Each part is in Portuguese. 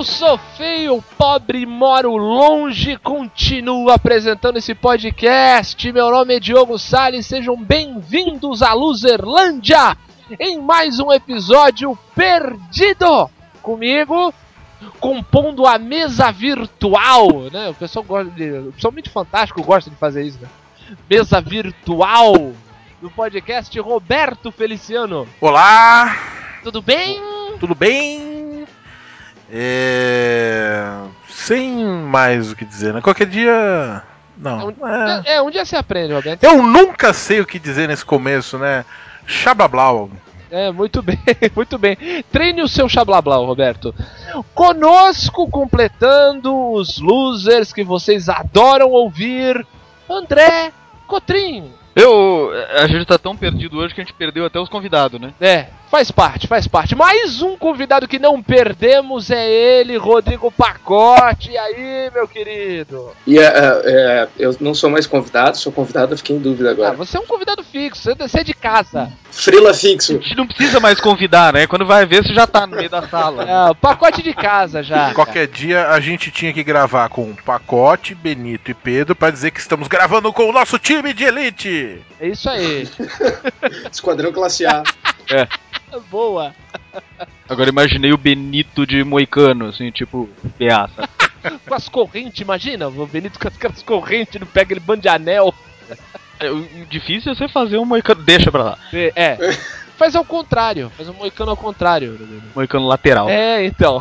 Eu sou feio, pobre, moro longe, continuo apresentando esse podcast. Meu nome é Diogo Salles, sejam bem-vindos à Luzerlândia em mais um episódio perdido. Comigo, compondo a mesa virtual, né? O pessoal gosta de. O pessoal muito fantástico gosta de fazer isso, né? Mesa virtual do podcast Roberto Feliciano. Olá, Tudo bem? tudo bem? É... Sem mais o que dizer, né? Qualquer dia. Não. é. É, um dia você aprende, Roberto. Eu nunca sei o que dizer nesse começo, né? Xabablau. É, muito bem, muito bem. Treine o seu xablablau, Roberto. Conosco, completando os losers que vocês adoram ouvir, André Cotrim. Eu. A gente tá tão perdido hoje que a gente perdeu até os convidados, né? É, faz parte, faz parte. Mais um convidado que não perdemos é ele, Rodrigo Pacote. E aí, meu querido? E é, é, eu não sou mais convidado, sou convidado, eu fiquei em dúvida Ah, agora. você é um convidado fixo, você- é de casa. Frila A fixo. gente não precisa mais convidar, né? Quando vai ver, você já tá no meio da sala. É, pacote de casa já. Qualquer dia a gente tinha que gravar com Pacote, Benito e Pedro pra dizer que estamos gravando com o nosso time de elite. É isso aí. Esquadrão classe A. Boa. Agora imaginei o Benito de Moicano, assim, tipo, peaça. Com as correntes, imagina? O Benito com aquelas correntes, não pega ele bando de anel. É, o difícil é você fazer um Moicano. Deixa pra lá. É. Faz ao contrário, faz um moicano ao contrário. Moicano lateral. É, então.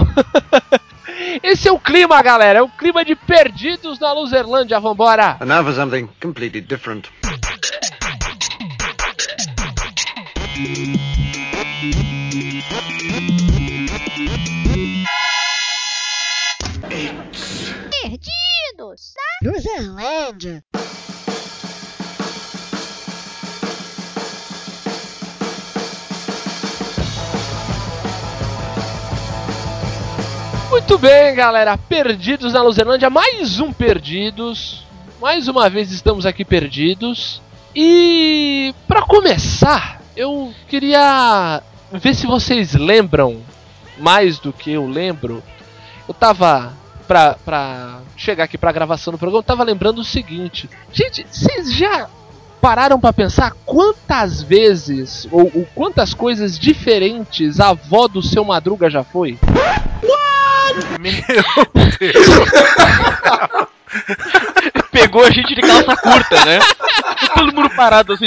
Esse é o clima, galera. É o clima de perdidos na Luzerlândia. Vambora. And now for something completely different. Luzerlândia! Muito bem, galera. Perdidos na Luzerlândia. Mais um Perdidos. Mais uma vez estamos aqui perdidos. E pra começar, eu queria ver se vocês lembram mais do que eu lembro. Eu tava pra, pra chegar aqui pra gravação do programa, eu tava lembrando o seguinte. Gente, vocês já pararam pra pensar quantas vezes ou, ou quantas coisas diferentes a avó do seu Madruga já foi? Meu Deus. Pegou a gente de calça curta, né? Todo mundo parado assim.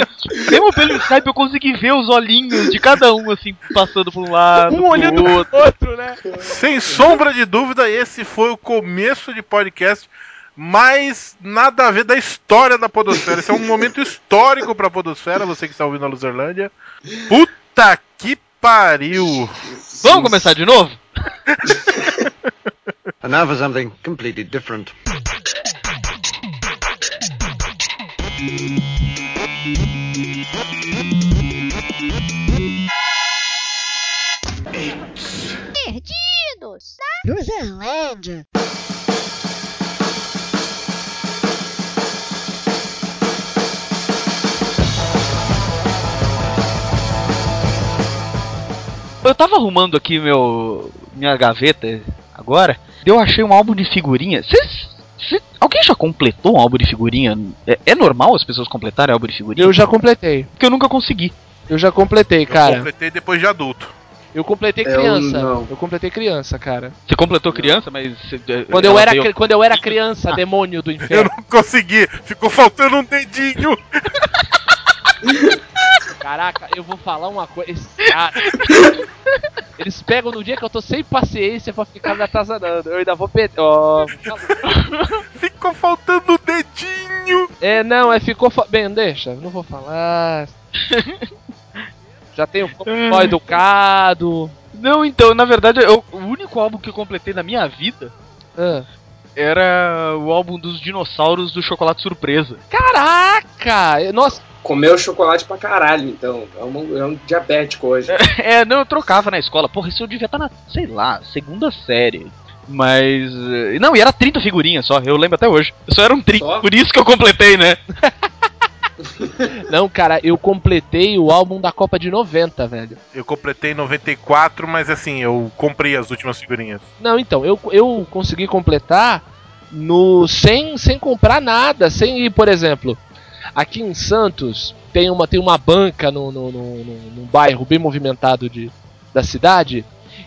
Mesmo pelo Skype eu consegui ver os olhinhos de cada um, assim, passando por um lado. Um pro olhando outro. pro outro, né? Sem sombra de dúvida, esse foi o começo de podcast mais nada a ver da história da Podosfera. Esse é um momento histórico pra Podosfera, você que está ouvindo a Luzerlândia. Puta que pariu! Vamos começar de novo? And now for something completely different. Perdidos! Luzerlândia! Eu tava arrumando aqui meu minha gaveta agora, eu achei um álbum de figurinha. Cês, cê- alguém já completou um álbum de figurinha? É, é normal as pessoas completarem álbum de figurinha? Eu já completei. Porque eu nunca consegui. Eu já completei, Eu cara. completei depois de adulto. Eu completei Eu criança. não. Eu completei criança, cara. Você completou criança, mas. cê- Quando eu era, veio- quando eu era criança, demônio do Eu inferno. não consegui, ficou faltando um dedinho. Caraca, eu vou falar uma coisa. Esse cara. Eles pegam no dia que eu tô sem paciência pra ficar me atazanando. Eu ainda vou perder. Ó, Ficou faltando um dedinho. é, não, é ficou. Fa... Bem, deixa, não vou falar. Já tenho mal educado. Não, então, na verdade, eu- o único álbum que eu completei na minha vida Ah. era o álbum dos dinossauros do Chocolate Surpresa. Caraca! Nossa, Comeu chocolate pra caralho, então. É um, é um diabético hoje. É, não, eu trocava na escola. Porra, isso eu devia estar na, sei lá, segunda série. Mas. eh, Não, e era 30 figurinhas só, eu lembro até hoje. Só eram 30, Só? por isso que eu completei, né? Não, cara, eu completei o álbum da Copa de 90, velho. Eu completei em 94, mas assim, eu comprei as últimas figurinhas. Não, então, eu, eu consegui completar no sem, sem comprar nada, sem ir, por exemplo, aqui em Santos tem uma, tem uma banca no, no, no, no- num bairro bem movimentado de, da cidade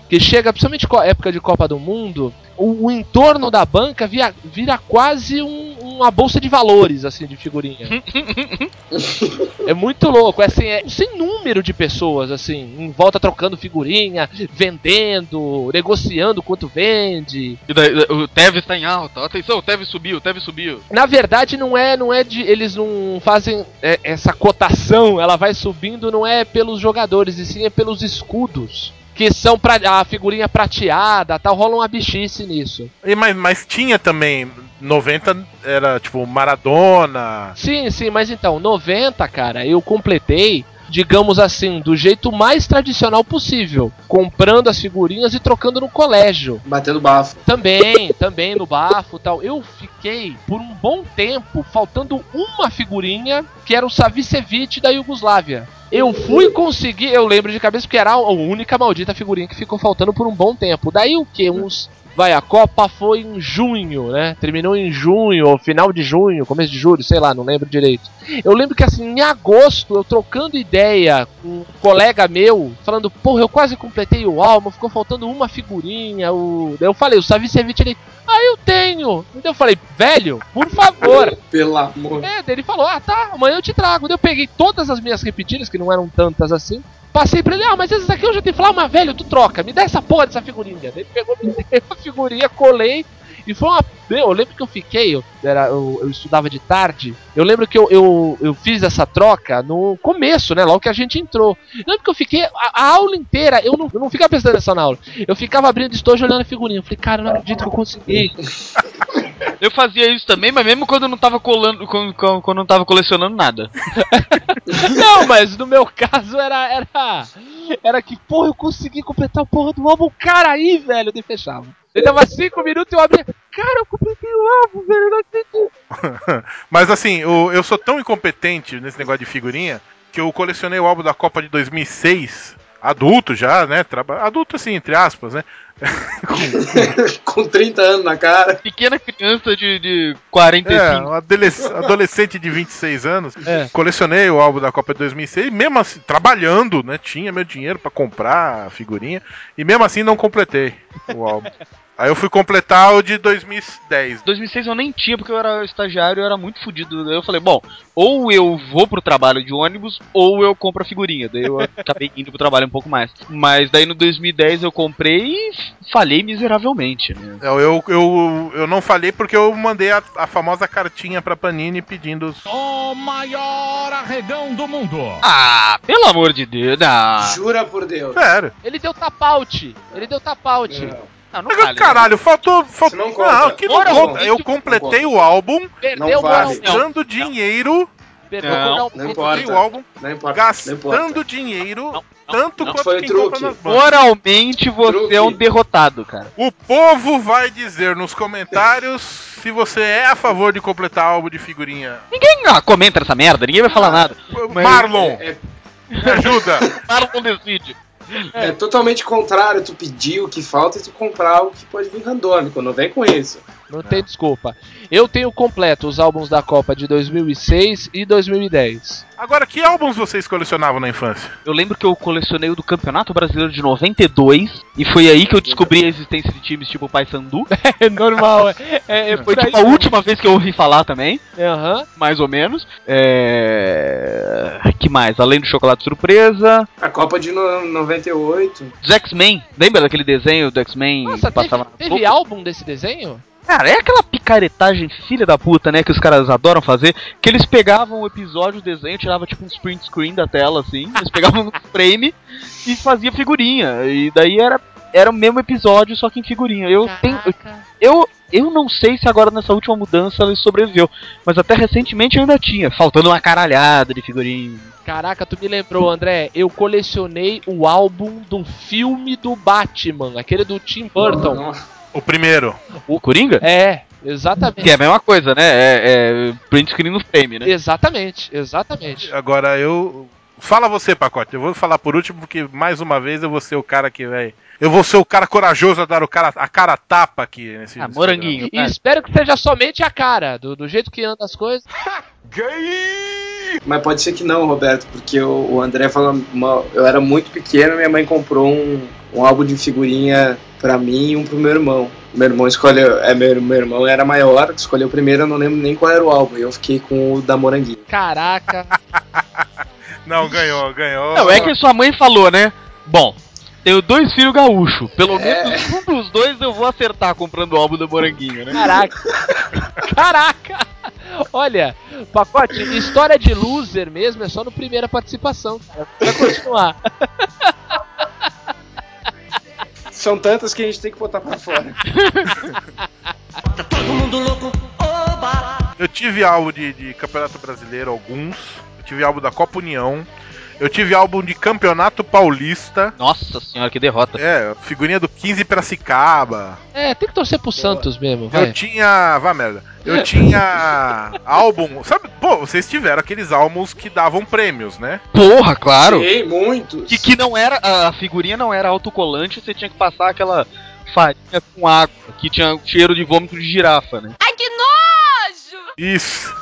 que chega, principalmente com a época de Copa do Mundo, o, o entorno da banca vira, vira quase um- uma bolsa de valores, assim, de figurinha. é muito louco, é assim, é um sem número de pessoas, assim, em volta trocando figurinha, vendendo, negociando quanto vende. E daí, o Tevez tá em alta. Atenção, o Tevez subiu, o Tevez subiu. Na verdade, não é, não é de. Eles não fazem é, essa cotação, ela vai subindo, não é pelos jogadores, e sim é pelos escudos. Que são pra, a figurinha prateada tal, rola uma bichice nisso. E, mas, mas tinha também. 90 era tipo Maradona. Sim, sim, mas então, 90, cara, eu completei, digamos assim, do jeito mais tradicional possível. Comprando as figurinhas e trocando no colégio. Batendo bafo. Também, também no bafo e tal. Eu fiquei por um bom tempo faltando uma figurinha que era o Savicevic da Iugoslávia. Eu fui conseguir, eu lembro de cabeça porque era a única maldita figurinha que ficou faltando por um bom tempo. Daí o que? Uns. Vai, a Copa foi em junho, né? Terminou em junho, ou final de junho, começo de julho, sei lá, não lembro direito. Eu lembro que assim, em agosto, eu trocando ideia com um colega meu, falando, porra, eu quase completei o álbum, ficou faltando uma figurinha. O... Eu falei, o Savicevic ele. Ah, eu tenho! Então eu falei, velho, por favor. Pelo amor. É, daí ele falou, ah tá, amanhã eu te trago. Daí eu peguei todas as minhas repetidas, que não eram tantas assim. Passei pra ele, ah, mas essas aqui eu já tenho. Falei, ah, mas velho, tu troca, me dá essa porra dessa figurinha. Ele pegou, me deu a figurinha, colei. E foi uma. Eu lembro que eu fiquei, eu, era, eu, eu estudava de tarde. Eu lembro que eu, eu, eu fiz essa troca no começo, né? Logo que a gente entrou. Eu lembro que eu fiquei a, a aula inteira, eu não, eu não ficava prestando atenção na aula. Eu ficava abrindo estojo olhando a figurinha. Eu falei, cara, eu não acredito que eu consegui. Eu fazia isso também, mas mesmo quando eu não tava colando, quando, quando quando eu não tava colecionando nada. Não, mas no meu caso era. Era, era que, porra, eu consegui completar o porra do álbum, cara, aí, velho, eu fechava. Ele dava 5 minutos e eu abria. Cara, eu completei o álbum, velho, eu não acredito. Mas assim, o- eu sou tão incompetente nesse negócio de figurinha que eu colecionei o álbum da Copa de 2006, adulto já, né? Traba... Adulto assim, entre aspas, né? Com 30 anos na cara. Pequena criança de, de É, 45. um adolesc- adolescente de 26 anos. É. Colecionei o álbum da Copa de 2006, mesmo assim, trabalhando, né? Tinha meu dinheiro pra comprar a figurinha, e mesmo assim não completei o álbum. Aí eu fui completar o de 2010. 2006 eu nem tinha porque eu era estagiário e eu era muito fodido. Daí eu falei, bom, ou eu vou pro trabalho de ônibus ou eu compro a figurinha. Daí eu acabei indo pro trabalho um pouco mais. Mas daí no 2010 eu comprei e falhei miseravelmente, né? Eu, eu, eu, eu não falei porque eu mandei a, a famosa cartinha pra Panini pedindo os. O maior arregão do mundo. Ah, pelo amor de Deus. Ah, Jura por Deus. Sério. Ele deu tapaute. Ele deu tapaute. Não. Não, não Mas, vale, né? caralho, faltou. faltou... não conta. que não conta. Eu não completei o álbum Não vale. gastando dinheiro. Não, não importa. o álbum Não importa. Não gastando dinheiro Não, tanto não. quanto Foi quem truque. compra nas bancas. Moralmente você Truque. é um derrotado, cara. O povo vai dizer nos comentários se você é a favor de completar álbum de figurinha. Ninguém ah, comenta essa merda, ninguém vai falar nada. Marlon, É, me ajuda. Não decide. É totalmente contrário. Tu pedir o que falta e tu comprar o que pode vir randômico. Não vem com isso. Não tem desculpa. Eu tenho completo os álbuns da Copa de 2006 e 2010. Agora, que álbuns vocês colecionavam na infância? Eu lembro que eu colecionei o do Campeonato Brasileiro de 92 e foi aí que eu descobri a existência de times tipo Paysandu. É normal, é. é, é Foi tipo a última vez que eu ouvi falar também, Aham. mais ou menos. É... que mais? Além do Chocolate Surpresa, A Copa de no- 98. dos X-Men. Lembra daquele desenho do X-Men Nossa, que passava teve, na teve álbum desse desenho? Cara, é aquela picaretagem filha da puta, né, que os caras adoram fazer, que eles pegavam o episódio, o desenho, tirava tipo um print screen da tela, assim, eles pegavam um frame e fazia figurinha, e daí era, era o mesmo episódio, só que em figurinha. Eu tenho... eu- Eu, eu não sei se agora nessa última mudança ele sobreviveu, mas até recentemente eu ainda tinha, faltando uma caralhada de figurinha. Caraca, tu me lembrou, André. Eu colecionei o álbum do filme do Batman, aquele do Tim Burton. Nossa. O primeiro. O Coringa? É, Exatamente. Que é a mesma coisa, né? É, é print screen no frame, né? Exatamente, exatamente. Agora eu. Fala você, pacote. Eu vou falar por último, porque mais uma vez eu vou ser o cara que vai. Eu vou ser o cara corajoso a dar o cara, a cara a tapa aqui nesse. Ah, nesse moranguinho. E espero que seja somente a cara, do, do jeito que anda as coisas. Mas pode ser que não, Roberto, porque o, o André fala. uma- eu era muito pequeno, minha mãe comprou um, um álbum de figurinha pra mim e um pro meu irmão. Meu irmão escolheu. É, meu, meu irmão era maior, escolheu o primeiro, eu não lembro nem qual era o álbum. E eu fiquei com o da Moranguinho. Caraca. Não, ganhou, ganhou. Não, é que sua mãe falou, né? Bom, tenho dois filhos gaúchos. Pelo É. menos um dos dois eu vou acertar comprando o álbum do Moranguinho, né? Caraca. Caraca. Olha, pacote, história de loser mesmo é só no primeira participação, cara. Vai continuar. São tantas que a gente tem que botar pra fora. Eu tive álbum de, de Campeonato Brasileiro, alguns. Eu tive álbum da Copa União. Eu tive álbum de Campeonato Paulista. Nossa senhora, que derrota. É, figurinha do 15 Piracicaba. É, tem que torcer pro Santos mesmo, Eu vai. tinha. Vá merda. Eu tinha álbum. Sabe, pô, vocês tiveram aqueles álbuns que davam prêmios, né? Porra, claro. Sim, muitos. Que, que não era. A figurinha não era autocolante, você tinha que passar aquela farinha com água, que tinha cheiro de vômito de girafa, né? Isso.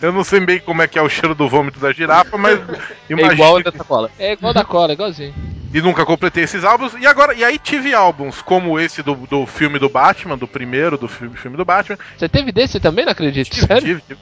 Eu não sei bem como é que é o cheiro do vômito da girafa, mas É imagino igual a que- dessa cola. É igual da cola, igualzinho. E nunca completei esses álbuns. E agora, e aí tive álbuns como esse do, do filme do Batman, do primeiro do filme, filme do Batman. Você teve desse também, não acredito? Tive, Sério? tive, tive.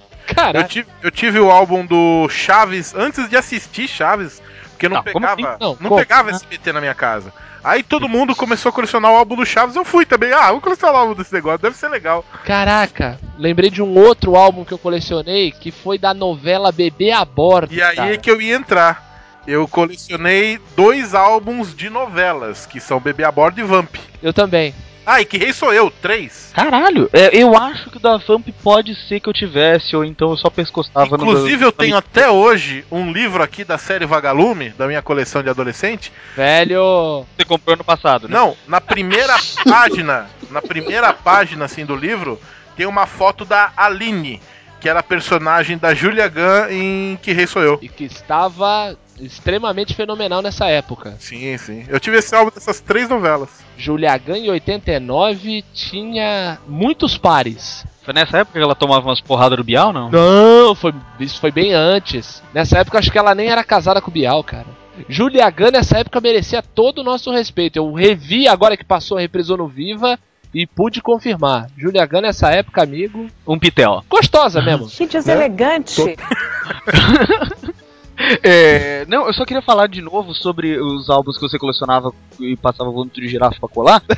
Eu, tive, eu tive o álbum do Chaves antes de assistir Chaves, porque não Não, pegava, assim? Não, não como? pegava SBT na minha casa. Aí todo mundo começou a colecionar o álbum do Chaves, eu fui também. Ah, vou colecionar o álbum desse negócio, deve ser legal. Caraca, lembrei de um outro álbum que eu colecionei que foi da novela Bebê a Bordo. E aí cara. é que eu ia entrar. Eu colecionei dois álbuns de novelas, que são Bebê a Bordo e Vamp. Eu também. Ah, e que rei sou eu? Três. Caralho, é, eu acho que o da Vamp pode ser que eu tivesse, ou então eu só pescostava no. Inclusive, eu na tenho até hoje um livro aqui da série Vagalume, da minha coleção de adolescente. Velho. Você comprou no passado, né? Não, na primeira página, na primeira página assim do livro, tem uma foto da Aline, que era a personagem da Julia Gunn em Que Rei Sou Eu. E que estava extremamente fenomenal nessa época. Sim, sim. Eu tive esse álbum dessas três novelas. Julia Gunn em 89 tinha muitos pares. Foi nessa época que ela tomava umas porradas do Bial, não? Não, foi, isso foi bem antes. Nessa época acho que ela nem era casada com o Bial, cara. Julia Gunn nessa época merecia todo o nosso respeito. Eu revi agora que passou, reprisou no Viva e pude confirmar. Julia Gunn nessa época, amigo, Um pitel. gostosa mesmo. Que deselegante. É, não, eu só queria falar de novo sobre os álbuns que você colecionava e passava vômito de girafa pra colar.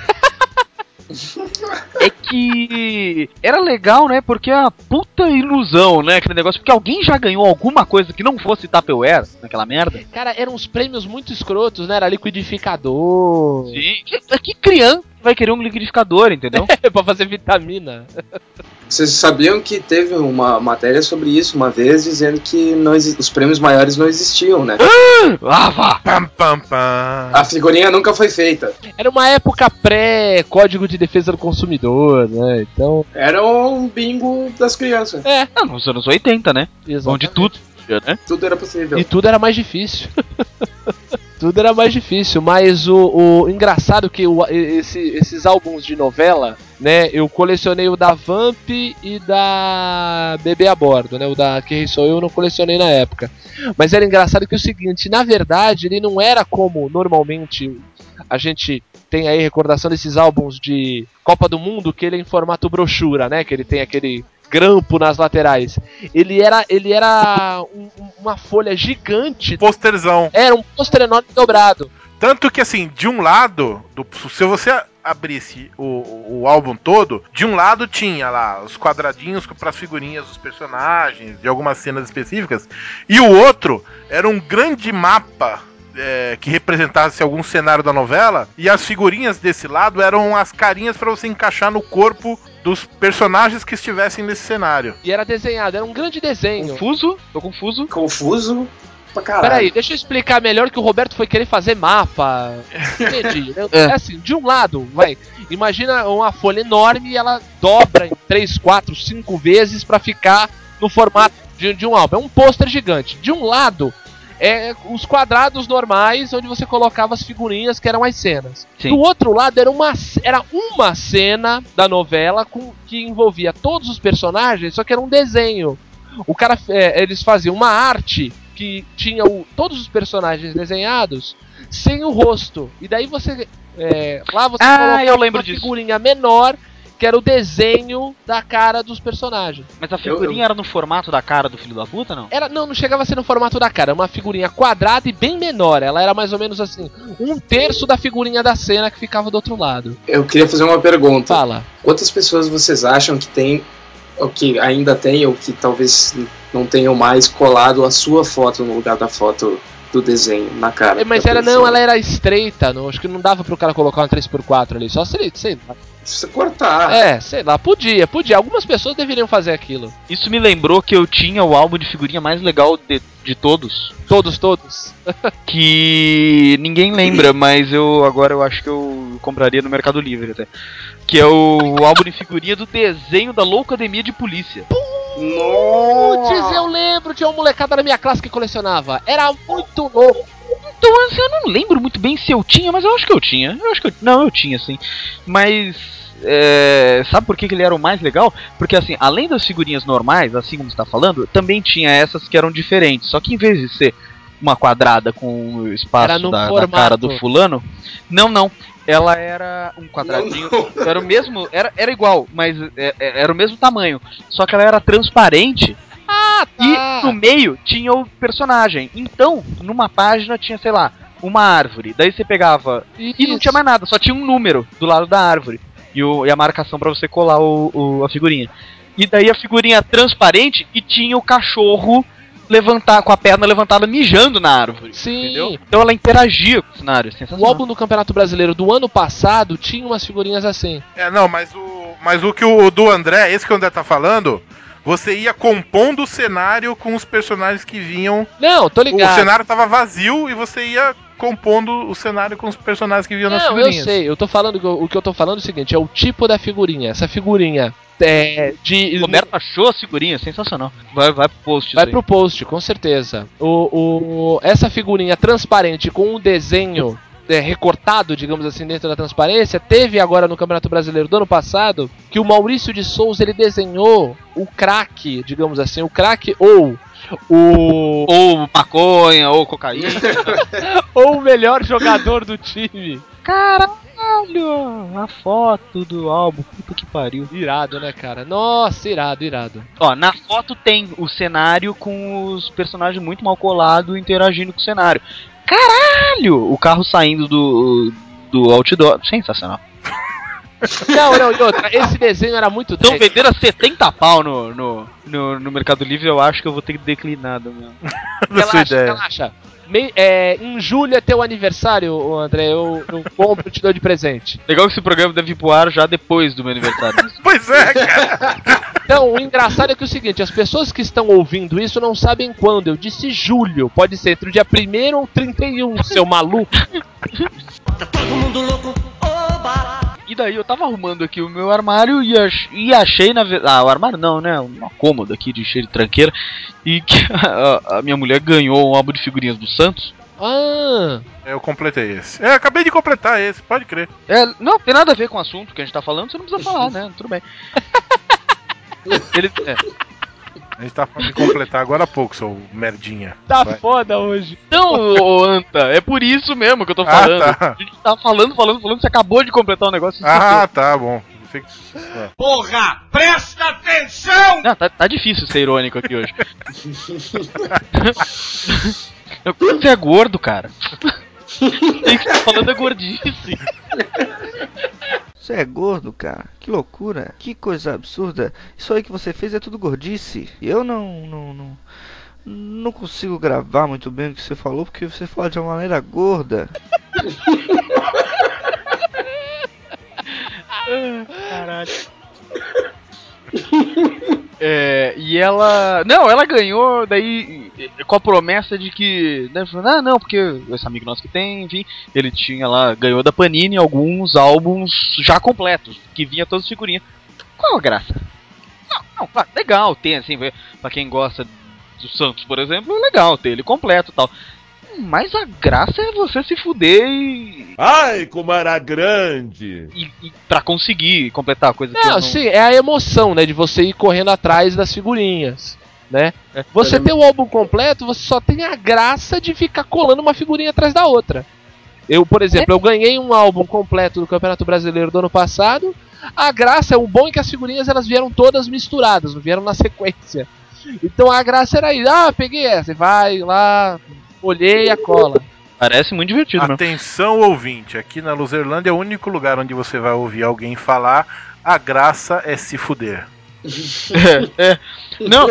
é que era legal, né? Porque é a puta ilusão, né? Aquele negócio. Porque alguém já ganhou alguma coisa que não fosse Tupperware naquela merda. Cara, eram uns prêmios muito escrotos, né? Era liquidificador. Sim. Que, que criança vai querer um liquidificador, entendeu? pra fazer vitamina. Vocês sabiam que teve uma matéria sobre isso uma vez, dizendo que os prêmios maiores não existiam, né? ah, vá! Pam, pam, pam. A figurinha nunca foi feita. Era uma época pré-código de defesa do consumidor, né? Então. Era um bingo das crianças. É, Ah, nos anos 80, né? exatamente. Onde tudo, né? Tudo era possível. E tudo era mais difícil. tudo era mais difícil, mas o, o engraçado que o- esse- esses álbuns de novela, né? Eu colecionei o da Vamp e da Bebê a Bordo, né? O da Quem Sou Eu não colecionei na época. Mas era engraçado que é o seguinte, na verdade, ele não era como normalmente a gente tem aí recordação desses álbuns de Copa do Mundo, que ele é em formato brochura, né? Que ele tem aquele grampo nas laterais. Ele era, ele era um- um- uma folha gigante. Posterzão. Era um pôster enorme dobrado. Tanto que, assim, de um lado, do- se você abrisse o, o álbum todo, de um lado tinha lá os quadradinhos para as figurinhas dos personagens, de algumas cenas específicas, e o outro era um grande mapa é, que representasse algum cenário da novela, e as figurinhas desse lado eram as carinhas pra você encaixar no corpo dos personagens que estivessem nesse cenário. E era desenhado, era um grande desenho. Confuso? Tô confuso. Confuso pra caralho. Peraí, deixa eu explicar melhor que o Roberto foi querer fazer mapa. Entendi. é. É. assim, de um lado, vai. Imagina uma folha enorme e ela dobra em 3, 4, 5 vezes pra ficar no formato de, de um álbum. É um pôster gigante. De um lado, é os quadrados normais onde você colocava as figurinhas que eram as cenas. Sim. Do outro lado era uma, era uma cena da novela com, que envolvia todos os personagens, só que era um desenho. O cara, é, eles faziam uma arte que tinha o- todos os personagens desenhados sem o rosto. E daí você. é, lá você Ah, colocava eu lembro uma disso. figurinha menor que era o desenho da cara dos personagens. Mas a figurinha Eu- era no formato da cara do filho da puta, não? Era, não, não chegava a ser no formato da cara, era uma figurinha quadrada e bem menor. Ela era mais ou menos assim, um terço da figurinha da cena que ficava do outro lado. Eu queria fazer uma pergunta. Fala. Quantas pessoas vocês acham que tem, ou que ainda tem, ou que talvez não tenham mais colado a sua foto no lugar da foto do desenho na cara? É, Mas era não, ela era estreita, não, acho que não dava pro cara colocar uma 3x4 ali, só se ele, sei lá. Se você cortar. É, sei lá, podia, podia. Algumas pessoas deveriam fazer aquilo. Isso me lembrou que eu tinha o álbum de figurinha mais legal de, de todos. Todos, todos. Que ninguém lembra, mas eu agora eu acho que eu compraria no Mercado Livre até. Que é o álbum de figurinha do desenho da Loucademia de Polícia. Putz, eu lembro, tinha uma molecada na minha classe que colecionava. Era muito louco. Então assim, eu não lembro muito bem se eu tinha, mas eu acho que eu tinha. Eu acho que eu, não, eu tinha sim. Mas é, sabe por que, que ele era o mais legal? Porque assim, além das figurinhas normais, assim como você tá falando, também tinha essas que eram diferentes. Só que em vez de ser uma quadrada com o espaço da, da cara do fulano, não, não. Ela era um quadradinho. Não, Era o mesmo. Era, era igual, mas é- é- era o mesmo tamanho. Só que ela era transparente Ah, e no meio tinha o personagem. Então, numa página tinha, sei lá, uma árvore. Daí você pegava. E não tinha mais nada, só tinha um número do lado da árvore. E, o- e a marcação pra você colar o, o- a figurinha. E daí a figurinha transparente e tinha o cachorro levantar com a perna levantada mijando na árvore. Sim. Entendeu? Então ela interagia com o cenário. O Sensacional. álbum do Campeonato Brasileiro do ano passado tinha umas figurinhas assim. É, não, mas o, mas o que o do André, esse que o André tá falando, você ia compondo o cenário com os personagens que vinham. Não, tô O ligado. cenário tava vazio e você ia compondo o cenário com os personagens que vinham nas Não, eu figurinhas. sei. Eu tô falando o que eu tô falando é o seguinte, é o tipo da figurinha. Essa figurinha é de O Roberto achou a figurinha, sensacional. Vai, vai pro post. Vai pro post, com certeza. O, o, essa figurinha transparente com um desenho é, recortado, digamos assim, dentro da transparência, teve agora no Campeonato Brasileiro do ano passado que o Maurício de Souza ele desenhou o craque, digamos assim, o craque ou o Ou maconha, ou cocaína. ou o melhor jogador do time. Caralho, a foto do álbum, puta que pariu. Irado, né, cara? Nossa, irado, irado. Ó, na foto tem o cenário com os personagens muito mal colados interagindo com o cenário. Caralho! O carro saindo do, do outdoor. Sensacional. Não, não, e outra, esse desenho era muito Estão dez. vendendo a 70 pau no, no, no, no Mercado Livre, eu acho que eu vou ter que declinar do meu. Relaxa, relaxa. Mei- é, em julho é teu aniversário, André. Eu, eu compro e te dou de presente. Legal que esse programa deve ir pro ar já depois do meu aniversário. Pois é, cara. Então, o engraçado é que é o seguinte: as pessoas que estão ouvindo isso não sabem quando. Eu disse julho. Pode ser entre o dia 1 ou 31, seu maluco. E daí eu tava arrumando aqui o meu armário e, ach- e achei na verdade. Ah, o armário não, né? Uma cômoda aqui de cheio de tranqueira. E que a, a minha mulher ganhou um álbum de figurinhas do Santos. Ah, Eu completei esse. É, acabei de completar esse, pode crer. É, não, tem nada a ver com o assunto que a gente tá falando, você não precisa falar, né? Tudo bem. Ele, é. A gente tá falando de completar agora há pouco, seu merdinha. tá Vai. foda hoje. Não, ô, Anta, é por isso mesmo que eu tô Ah, falando. tá. A gente tá falando, falando, falando, você acabou de completar o negócio. e Ah, tá bom. Porra, presta atenção! Não, tá, tá difícil ser irônico aqui hoje. Você é gordo, cara. Tem que estar falando é gordice. Você é gordo, cara? Que loucura. Que coisa absurda. Isso aí que você fez é tudo gordice. Eu não. não, não... Não consigo gravar muito bem o que você falou porque você fala de uma maneira gorda. Caralho. É, e ela. Não, ela ganhou daí com a promessa de que. Né, ah, não, porque esse amigo nosso que tem, enfim, ele tinha lá, ganhou da Panini alguns álbuns já completos, que vinha todas as figurinhas. Qual a graça? Não, não, legal ter, assim, pra quem gosta do Santos, por exemplo, é legal ter ele completo e tal. Mas a graça é você se fuder e. Ai, como era grande! E, e pra conseguir completar a coisa que eu Não, não... sim, é a emoção, né? De você ir correndo atrás das figurinhas, né? Você ter o álbum completo, você só tem a graça de ficar colando uma figurinha atrás da outra. Eu, por exemplo, eu ganhei um álbum completo do Campeonato Brasileiro do ano passado. A graça, o bom é que as figurinhas elas vieram todas misturadas, não vieram na sequência. Então a graça era ir, ah, peguei essa, vai lá, olhei a cola. Parece muito divertido mesmo. Atenção, ouvinte. Aqui na Luzerlândia é o único lugar onde você vai ouvir alguém falar a graça é se fuder. É, é. Não.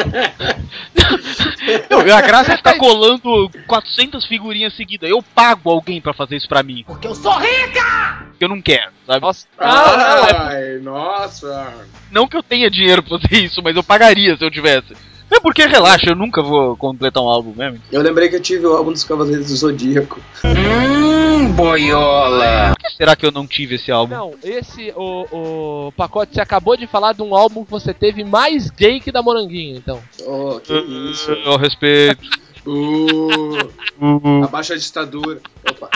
Não, a graça é ficar colando 400 figurinhas seguidas. Eu pago alguém pra fazer isso pra mim. Porque eu sou rica! Eu não quero, sabe? Nossa, não, não, é Ai, nossa. Não que eu tenha dinheiro pra fazer isso, mas eu pagaria se eu tivesse. É porque, relaxa, eu nunca vou completar um álbum mesmo. Eu lembrei que eu tive o álbum dos Cavaleiros do Zodíaco. Hum, boiola! Por que será que eu não tive esse álbum? Não, esse, o, o pacote, você acabou de falar de um álbum que você teve mais gay que da Moranguinho, então. Oh, que isso. Eu, eu respeito. Uh, abaixa a ditadura. Opa.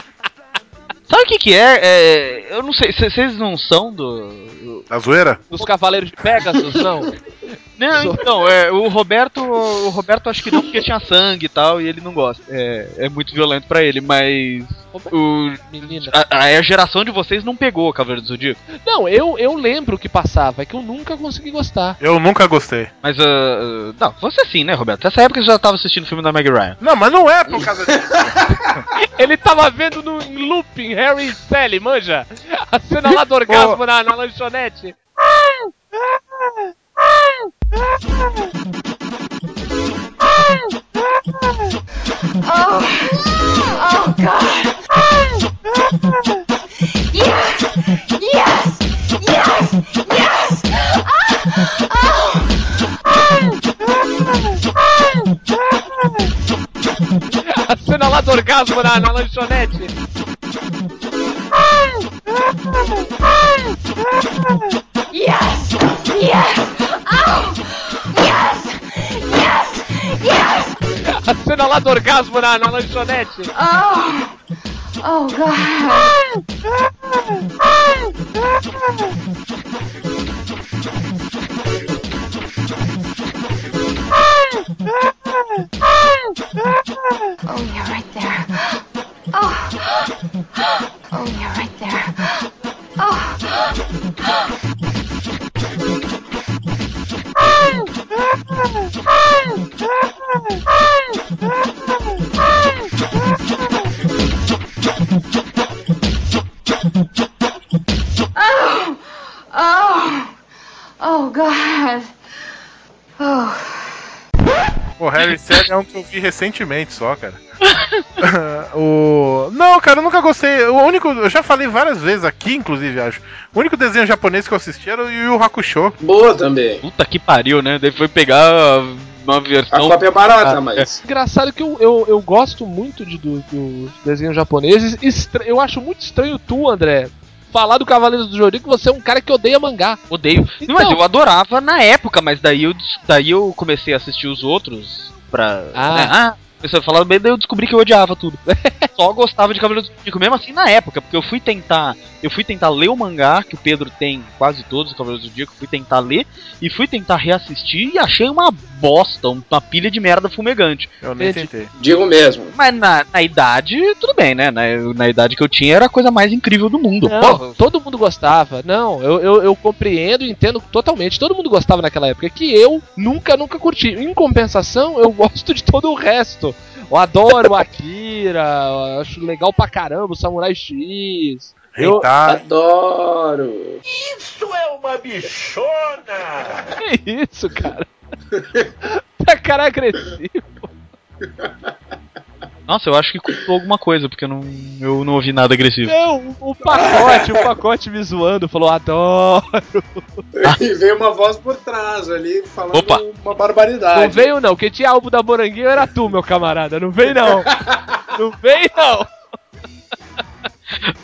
Sabe o que que é? É, Eu não sei, vocês não são do... A zoeira? Os Cavaleiros de Pegasus, não. Não, então, é, o Roberto, o Roberto acho que não porque tinha sangue e tal, e ele não gosta. É, é muito violento pra ele, mas o, a, a geração de vocês não pegou o Cavaleiro do Zodíaco. Não, eu, eu lembro que passava, é que eu nunca consegui gostar. Eu nunca gostei. Mas, ah, ah, não, você sim, né, Roberto? Nessa época você já tava assistindo o filme da Meg Ryan. Não, mas não é por causa disso. Ele tava vendo no em looping Harry e Sally, manja? A cena lá do orgasmo na, na lanchonete. Oh God! Yes! Yes! Yes! Yes! A cena lá do orgasmo na, na lanchonete. Lá do orgasmo na, na lanchonete. Oh! Oh God! Oh, you're right there. Oh, oh, you're right eu vi recentemente só, cara. o... Não, cara, eu nunca gostei. O único. Eu já falei várias vezes aqui, inclusive, acho. O único desenho japonês que eu assisti era o Yu Yu Hakusho. Boa também. Puta que pariu, né? Daí foi pegar uma A versão. cópia é barata, Ah, mas. Engraçado que eu, eu, eu gosto muito de, do- dos desenhos japoneses. Estra- eu acho muito estranho tu, André, falar do Cavaleiros do Zodíaco que você é um cara que odeia mangá. Odeio. Então- Mas eu adorava na época, mas daí eu, daí eu comecei a assistir os outros pra. Ah. né, ah comecei a falar bem, daí eu descobri que eu odiava tudo. Só gostava de Cavaleiro do Zodíaco, mesmo assim na época, porque eu fui tentar. Eu fui tentar ler o mangá, que o Pedro tem quase todos os Cavaleiros do Zodíaco, fui tentar ler e fui tentar reassistir e achei uma bosta, uma pilha de merda fumegante. Eu nem tentei. Digo mesmo. Mas na, na idade, tudo bem, né? Na, na idade que eu tinha era a coisa mais incrível do mundo. Não, todo mundo gostava. Não, eu, eu, eu compreendo e entendo totalmente. Todo mundo gostava naquela época. Que eu nunca, nunca curti. Em compensação, eu gosto de todo o resto. Eu adoro o Akira, eu acho legal pra caramba o Samurai X. Eu-. Adoro. Isso é uma bichona! Que isso, cara? tá cara agressivo. Nossa, eu acho que contou alguma coisa, porque eu não, eu não ouvi nada agressivo. Não, o pacote, o pacote me zoando, falou, adoro. E veio uma voz por trás ali falando Opa. uma barbaridade. Não veio não, quem tinha álbum da Moranguinho era tu, meu camarada. Não vem não. Não vem não.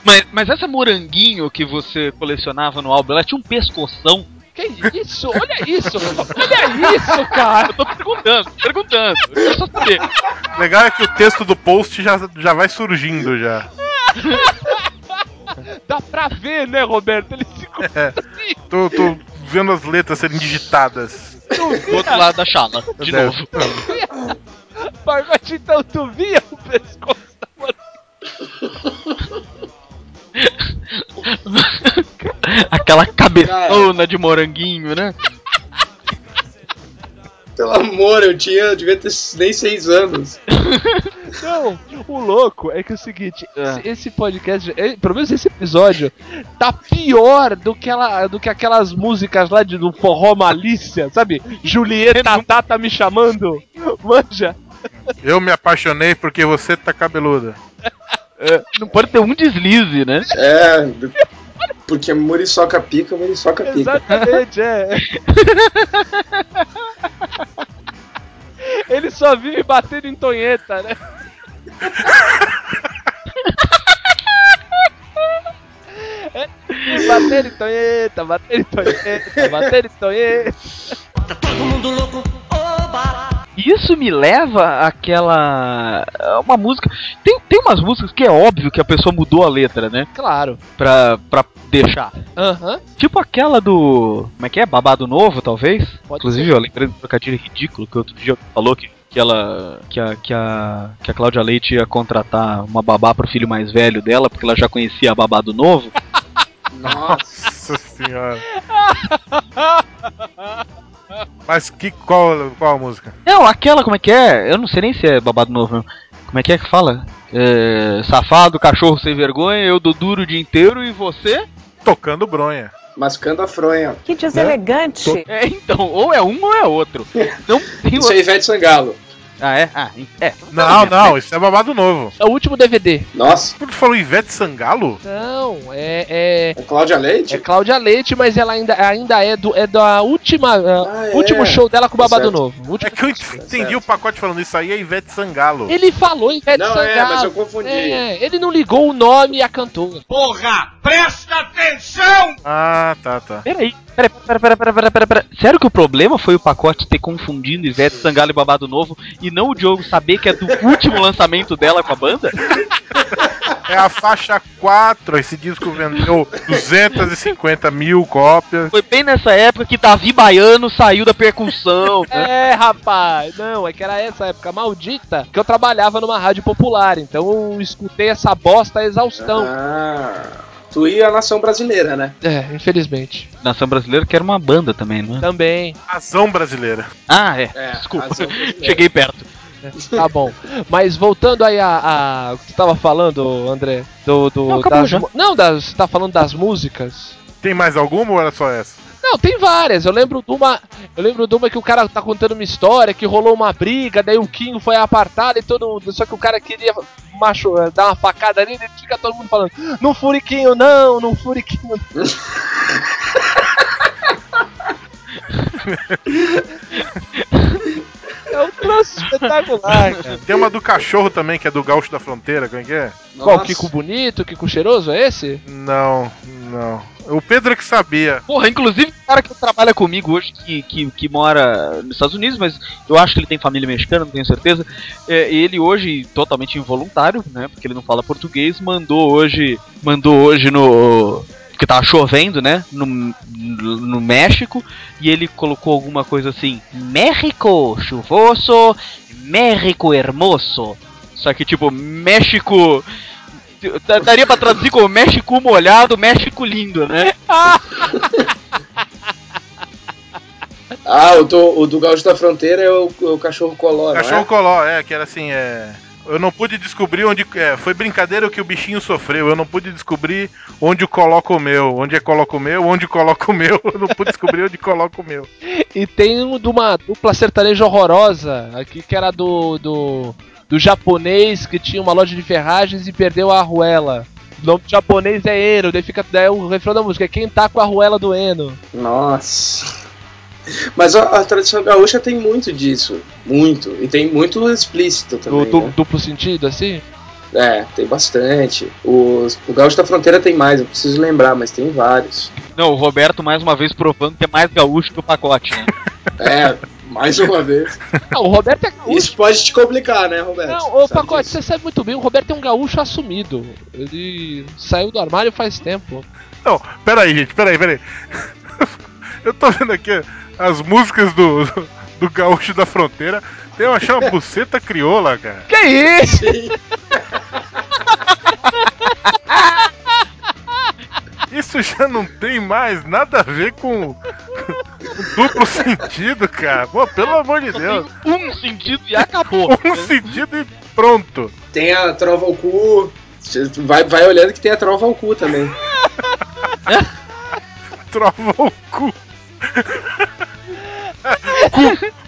Mas, mas essa moranguinho que você colecionava no álbum, ela tinha um pescoção. Que isso? Olha isso. Olha isso, cara. Eu tô perguntando, tô perguntando. Eu só saber. Legal é que o texto do post já, já vai surgindo já. Dá pra ver, né, Roberto? Ele ficou É, tô, tô vendo as letras serem digitadas. Do outro lado da chala, de É. novo. Então tu via o pescoço da Aquela cabeçona de moranguinho, né? Pelo amor, eu tinha, eu devia ter nem seis anos. Não, o louco é que é o seguinte, É. esse, podcast, eh, pelo menos esse episódio, tá pior do que, ela, do que aquelas músicas lá de, do forró malícia, sabe? Julieta tá, tá me chamando, manja. Eu me apaixonei porque você tá cabeluda. Não pode ter um deslize, né? É, porque muriçoca pica, muriçoca pica. Exatamente, é. Ele só vive batendo em tonheta, né? É, Bater em tonheta, bater em tonheta, bater em tonheta. Isso me leva àquela. Uma música. Tem, tem umas músicas que é óbvio que a pessoa mudou a letra, né? Claro. Pra, pra deixar. Aham. Tipo aquela do. Como é que é? Babado Novo, talvez? Pode Inclusive, eu lembrei do trocadilho ridículo que outro dia falou que. Que ela. Que a, que, a, que a Cláudia Leite ia contratar uma babá pro filho mais velho dela, porque ela já conhecia a babado novo. Nossa senhora. Mas que, qual, qual a música? Não, aquela, como é que é? Eu não sei nem se é babado novo, não. Como é que é que fala? É, safado, cachorro sem vergonha, eu dou duro o dia inteiro e você? Tocando bronha. Mascando a fronha. Que deselegante. É, então, ou é um ou é outro. Não tem Isso é Ivete Sangalo. Ah, é? Ah, é. Não, não, isso é babado novo. É o último DVD. Nossa, Tu falou Ivete Sangalo? Não, é. É, é Cláudia Leite? é Cláudia Leite, mas ela ainda, ainda é, do, é da última. ah, Ah, é. Último show dela com o Babado Certo. Novo. É último- que eu entendi o pacote falando isso aí é Ivete Sangalo. Ele falou Ivete Não, Sangalo. é, mas eu confundi. É, ele não ligou o nome e a cantora. Porra, presta atenção! Ah, tá, tá. Peraí, pera, pera, pera, pera, pera, pera, pera. Sério que o problema foi o pacote ter confundido Ivete Sangalo e Babado Novo e não o Diogo saber que é do último lançamento dela com a banda? É a faixa 4, esse disco vendeu 250 mil cópias. Foi bem nessa época que Davi Baiano saiu da percussão. né? É, rapaz. Não, é que era essa época maldita que eu trabalhava numa rádio popular. Então eu escutei essa bosta a exaustão. Ah, tu e a nação brasileira, né? É, infelizmente. Nação Brasileira que era uma banda também, não é? Também. Ação brasileira. Ah, é. É, Desculpa. Cheguei perto. Tá bom. Mas voltando aí a, a- o que você tava falando, André, do. do Não, acabou das, não, das, você tá falando das músicas. Tem mais alguma ou era só essa? Não, tem várias. Eu lembro de uma. Eu lembro de uma que o cara tá contando uma história, que rolou uma briga, daí o Kinho foi apartado e todo mundo. Só que o cara queria macho, dar uma facada nele, e fica todo mundo falando, não furiquinho não, não furiquinho não. É um troço espetacular, cara. Tem uma do cachorro também, que é do Gaúcho da Fronteira, como é que é? Qual, Nossa. Kiko bonito, Kiko cheiroso, é esse? Não, não. O Pedro é que sabia. Porra, inclusive o cara que trabalha comigo hoje, que, que, que mora nos Estados Unidos, mas eu acho que ele tem família mexicana, não tenho certeza. É, ele hoje, totalmente involuntário, né? Porque ele não fala português, mandou hoje. Mandou hoje no. Porque tava chovendo, né? No, no México. E ele colocou alguma coisa assim: México chuvoso, México hermoso. Só que tipo, México. Daria pra traduzir como México molhado, México lindo, né? Ah, o do, o do Gaúcho da Fronteira é o, o cachorro coló, não Cachorro é? coló, é, que era assim, é. Eu não pude descobrir onde. É, foi brincadeira o que o bichinho sofreu. Eu não pude descobrir onde eu coloco o meu. Onde é coloco o meu, onde coloco o meu. Eu não pude descobrir onde coloco o meu. E tem um de uma dupla sertaneja horrorosa aqui, que era do, do, do japonês que tinha uma loja de ferragens e perdeu a arruela. O nome do japonês é Eno, daí fica daí o refrão da música, é quem tá com a arruela do Eno. Nossa. Mas a, a tradição gaúcha tem muito disso. Muito. E tem muito explícito também. du- né? duplo sentido, assim? É, tem bastante. Os, o Gaúcho da Fronteira tem mais, eu preciso lembrar, mas tem vários. Não, o Roberto mais uma vez provando que é mais gaúcho que o pacote, né? É, mais uma vez. Ah, o Roberto é gaúcho. Isso pode te complicar, né, Roberto? Não, ô Pacote, disso. você sabe muito bem, o Roberto é um gaúcho assumido. Ele saiu do armário faz tempo. Não, peraí, gente, peraí, peraí. Eu tô vendo aqui as músicas do, do, do Gaúcho da Fronteira. Tem uma chama buceta crioula, cara. Que isso? Isso já não tem mais nada a ver com, duplo sentido, cara. Pô, pelo amor de Deus. Um sentido e acabou. Um sentido e pronto. Tem a Trova ao Cu. Vai, vai olhando que tem a Trova ao Cu também. Trova o cu.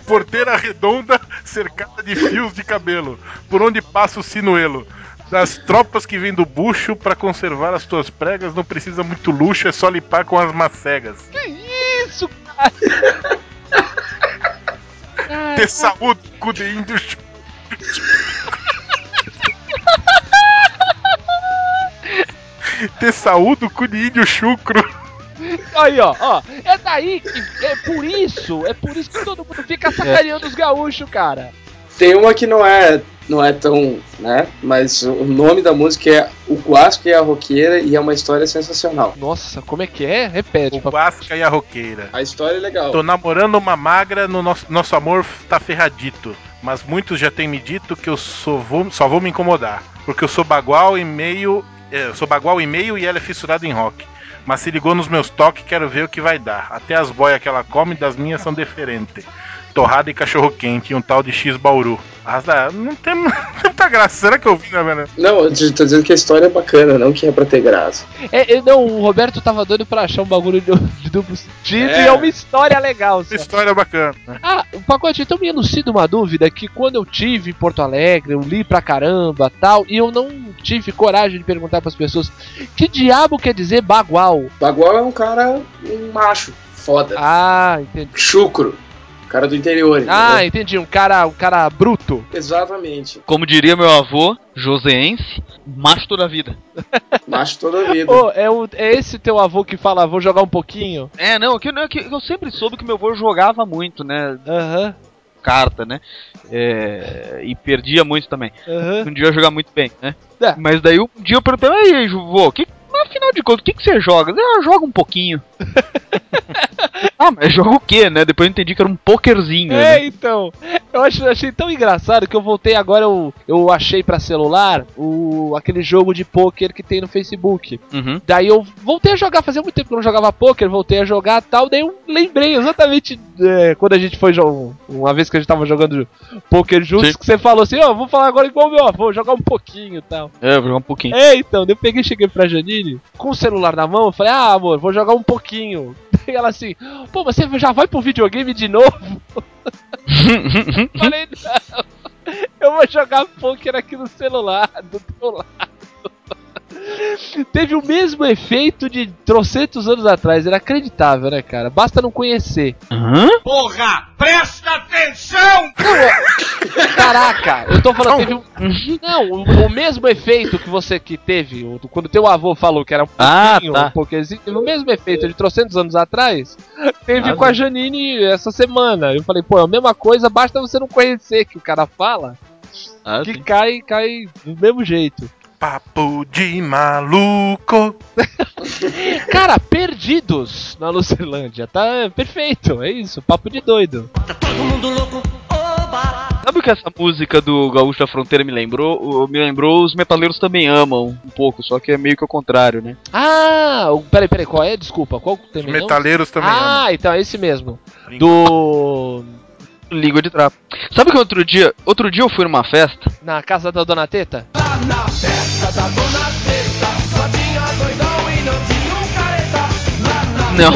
Porteira redonda cercada de fios de cabelo, por onde passa o sinuelo. Das tropas que vêm do bucho pra conservar as tuas pregas, não precisa muito luxo, é só limpar com as macegas. Isso, cara. Ter saúde, cu de índio. Ter saúde, cu de índio chucro. Aí, ó, ó. É daí que. É por isso. É por isso que todo mundo fica sacaneando os gaúchos, cara. Tem uma que não é, não é tão, né? Mas o nome da música é O Guasco e a Roqueira e é uma história sensacional. Nossa, como é que é? Repete, O papai. Basca e a roqueira. A história é legal. Tô namorando uma magra, no nosso, nosso amor tá ferradito. Mas muitos já têm me dito que eu só vou, só vou me incomodar. Porque eu sou bagual e meio. é, eu sou bagual e meio e ela é fissurada em rock. Mas se ligou nos meus toques, quero ver o que vai dar. Até as boias que ela come das minhas são diferentes. Torrada e cachorro quente e um tal de X Bauru. Ah, não tem, muita graça. Será que eu vi, né, velho? Não, eu tô dizendo que a história é bacana, não que é pra ter graça. É, é, não, o Roberto tava doido pra achar um bagulho de, de duplo sentido É. e é uma história legal. só. História bacana. Ah, o pacote, então me elucida uma dúvida que quando eu tive em Porto Alegre, eu li pra caramba tal, e eu não tive coragem de perguntar pras pessoas que diabo quer dizer bagual? Bagual é um cara, um macho, foda. Ah, entendi. Chucro. Cara do interior. Ah, entendeu? entendi, um cara, um cara bruto. Exatamente. Como diria meu avô, joseense, macho toda a vida. Macho toda a vida. Ô, é, o, é esse teu avô que fala, vou jogar um pouquinho? É, não, que, não, que eu sempre soube que meu avô jogava muito, né? Aham, Carta, né? É, e perdia muito também. aham. Um dia eu ia jogar muito bem, né? É. Mas daí um dia eu perguntei, aí, vô, que, afinal de contas, o que, que você joga? Ah, eu jogo um pouquinho. ah, mas joga o quê, né? Depois eu entendi que era um pokerzinho. né? É, então. Eu acho, achei tão engraçado que eu voltei agora, eu, eu achei pra celular o, aquele jogo de pôquer que tem no Facebook. Uhum. Daí eu voltei a jogar, fazia muito tempo que eu não jogava pôquer, voltei a jogar tal, daí eu lembrei exatamente é, quando a gente foi uma vez que a gente tava jogando pôquer juntos, Sim. que você falou assim, ó, vou falar agora igual meu avô, jogar um pouquinho e tal. É, vou jogar um pouquinho. É, então, daí eu peguei e cheguei pra Janine, com o celular na mão, eu falei, ah, amor, vou jogar um pouquinho. Daí ela assim, pô, você já vai pro videogame de novo? Falei, não, eu vou jogar poker aqui no celular, do teu lado. Teve o mesmo efeito de trocentos anos atrás, era acreditável, né, cara? Basta não conhecer. Hã? Porra, presta atenção! Caraca, eu tô falando, teve um. Não, o, o mesmo efeito que você que teve, o- quando teu avô falou que era um Ah, pouquinho, tá. um pokerzinho, teve o mesmo efeito de trocentos anos atrás, teve Ah, com a Janine essa semana. Eu falei, pô, é a mesma coisa, basta você não conhecer que o cara fala, Ah, que sim. cai, cai do mesmo jeito. Papo de maluco. Cara, perdidos na Lucerlândia, tá perfeito, é isso, papo de doido. Sabe o que essa música do Gaúcho da Fronteira me lembrou? Me lembrou Os Metaleiros Também Amam, um pouco, só que é meio que o contrário, né? Ah, o- peraí, peraí, qual é? Desculpa, qual Os tem mesmo? metaleiros também amam. Ah, então é esse mesmo. Do. Língua de trapo. Sabe que outro dia, outro dia eu fui numa festa. Na casa da Dona Teta? Não.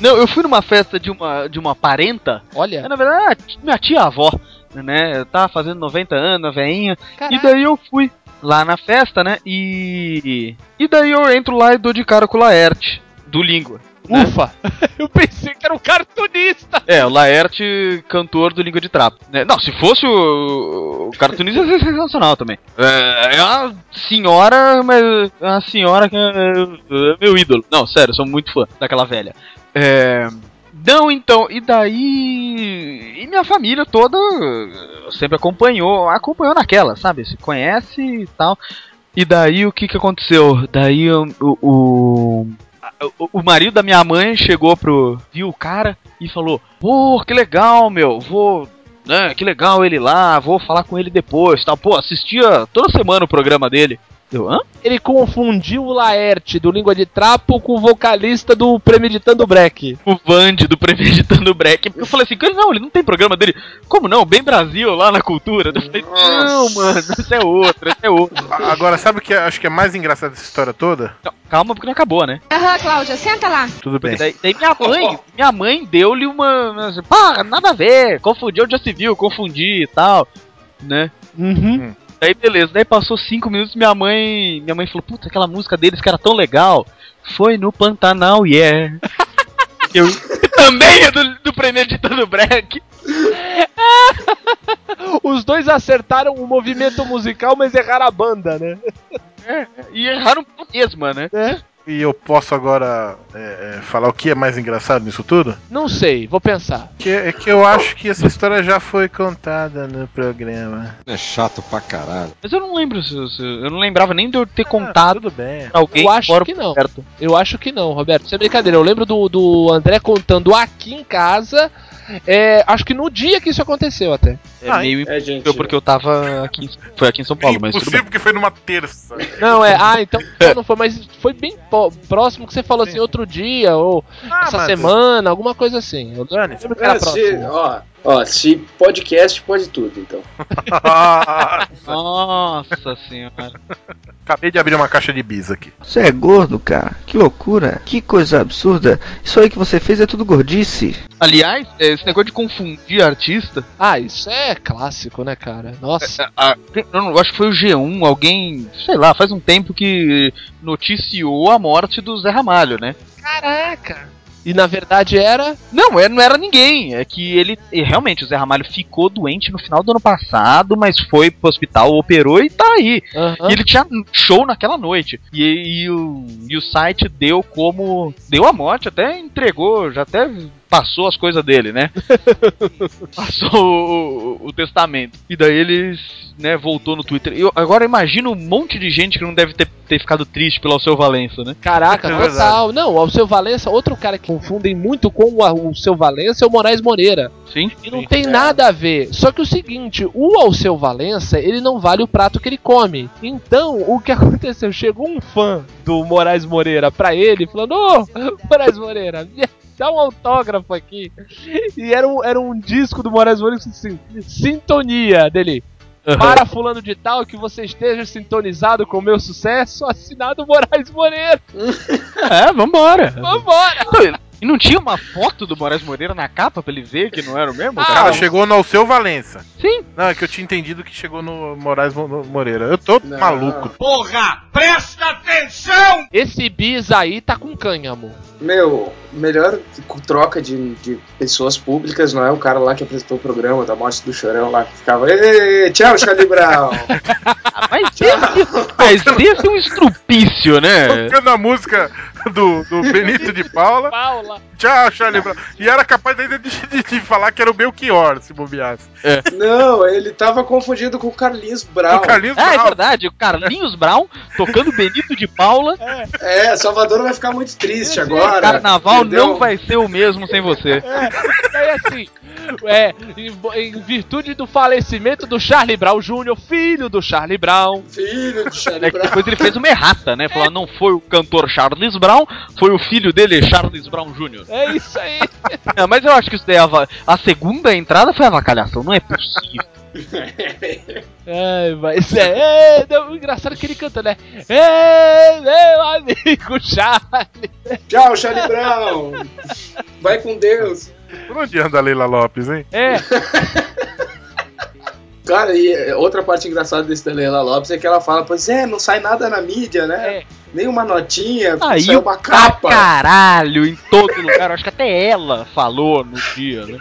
Não, eu fui numa festa de uma de uma parenta. Olha. É, na verdade, minha tia avó, né? Tava fazendo 90 anos, veinha. E daí eu fui lá na festa, né? E. E daí eu entro lá e dou de cara com o Laerte, do Língua. Né? Ufa! Eu pensei que era um cartunista! É, o Laerte, cantor do Língua de Trapo. né? Não, se fosse o, o cartunista, ia ser sensacional também. É, é uma senhora, mas é uma senhora que é, é meu ídolo. Não, sério, sou muito fã daquela velha. É. Não, então, e daí. E minha família toda sempre acompanhou, acompanhou naquela, sabe? Se conhece e tal. E daí o que que aconteceu? Daí o, o, o, marido da minha mãe chegou pro. viu o cara e falou: Pô, que legal, meu, vou. Né, que legal ele lá, vou falar com ele depois tal. Pô, assistia toda semana o programa dele. Hã? Ele confundiu o Laerte do Língua de Trapo com o vocalista do Premeditando Break. O Vand do Premeditando Break. Eu falei assim, não, ele não tem programa dele. Como não? Bem Brasil lá na cultura. Eu falei, não, mano, esse é outro, esse é outro. Agora, sabe o que eu acho que é mais engraçado dessa história toda? Não, calma, porque não acabou, né? Aham, Cláudia, senta lá. Tudo bem. Daí, daí minha mãe, minha mãe deu-lhe uma. uma- Pá, nada a ver, confundiu já se viu, confundi e tal, né? Uhum. Daí beleza, daí passou cinco minutos minha mãe. Minha mãe falou, puta, aquela música deles que era tão legal. Foi no Pantanal, yeah. Eu também é do, do Premeditando Break. Os dois acertaram o movimento musical, mas erraram a banda, né? E erraram por mesma, né? É? E eu posso agora é, é, falar o que é mais engraçado nisso tudo? Não sei, vou pensar. Que, é que eu acho que essa história já foi contada no programa. É chato pra caralho. Mas eu não lembro se, se- eu não lembrava nem de eu ter Ah, contado tudo bem. pra alguém Eu acho que não. Roberto. Eu acho que não, Roberto. Isso é brincadeira. Eu lembro do, do André contando aqui em casa. é, acho que no dia que isso aconteceu até. É Ah, meio É, gente. impossível porque eu tava aqui, em- foi aqui em São Paulo, mas tudo bem. Impossível que foi numa terça. Não, é. Ah, então não, não foi, mas foi bem próximo que você falou assim outro dia, ou Ah, essa semana, alguma coisa assim. Eu Dane-se. lembro que era É, se, próximo. ó, ó, se podcast pode tudo, então. Nossa senhora. Acabei de abrir uma caixa de bis aqui. Você é gordo, cara. Que loucura. Que coisa absurda. Isso aí que você fez é tudo gordice. Aliás, é, esse negócio de confundir artista, Ah, isso é clássico, né, cara? Nossa. a- tem- eu não- eu acho que foi o G1, alguém, sei lá, faz um tempo que noticiou a morte do Zé Ramalho, né? Caraca! E na verdade era. Não, é, não era ninguém. É que ele. e realmente, o Zé Ramalho ficou doente no final do ano passado, mas foi pro hospital, operou e tá aí. Aham. E ele tinha show naquela noite. E, e o, e o site deu como. Deu a morte, até entregou, já até passou as coisas dele, né? passou o, o- o testamento. E daí eles, né, voltou no Twitter. Eu, agora imagina um monte de gente que não deve ter, ter ficado triste pelo Alceu Valença, né? Caraca, É total. Não, o Alceu Valença, outro cara que confundem muito com o Alceu Valença é o Moraes Moreira. Sim. E não tem nada a ver. Só que o seguinte, o Alceu Valença, ele não vale o prato que ele come. Então, o que aconteceu? Chegou um fã do Moraes Moreira pra ele, falando: Ô, Moraes Moreira, dá um autógrafo aqui. E era um, era um disco do Moraes Moreira assim, sintonia dele. Para fulano de tal que você esteja sintonizado com o meu sucesso, assinado Moraes Moreira. É, vambora. Vambora! E não tinha uma foto do Moraes Moreira na capa pra ele ver que não era o mesmo? Ah, Cara, chegou no Alceu Valença. Sim. Não, é que eu tinha entendido que chegou no Moraes Mo- Moreira. Eu tô Não. maluco. Porra, presta atenção! Esse bis aí tá com cânhamo. Meu, melhor troca de, de pessoas públicas não é o cara lá que apresentou o programa da morte do Chorão lá, que ficava, tchau, Charlie Brown. Ah, mas esse, mas esse é um estrupício, né? Tocando a música do, do Benito de Paula. Paula. Tchau, Charlie Brown. E era capaz ainda de, de, de falar que era o Belchior, se bobeasse. não, ele tava confundido com o Carlinhos Brown. O Carlinhos Ah, é Brown. verdade, o Carlinhos Brown tocando Benito de Paula. É, Salvador vai ficar muito triste agora. Carnaval não vai ser o mesmo sem você. É, aí assim, É, em, em virtude do falecimento do Charlie Brown Jr., filho do Charlie Brown. Filho do É Charlie que Brown. depois ele fez uma errata, né? Falou, não foi o cantor Charles Brown, foi o filho dele, Charles Brown Jr. É isso aí. É, mas eu acho que isso daí, é ava- a segunda entrada foi avacalhação, não é possível. É, mas é, é não, o engraçado é que ele canta, né? É, meu amigo Charlie. Tchau, Charlie Brown. Vai com Deus. Por onde anda a Leila Lopes, hein? É, Cara, e é, outra parte engraçada desse da Leila Lopes é que ela fala, pois é, não sai nada na mídia, né? É. Nem uma notinha, Aí sai uma pra capa. caralho, em todo lugar. Acho que até ela falou no dia, né?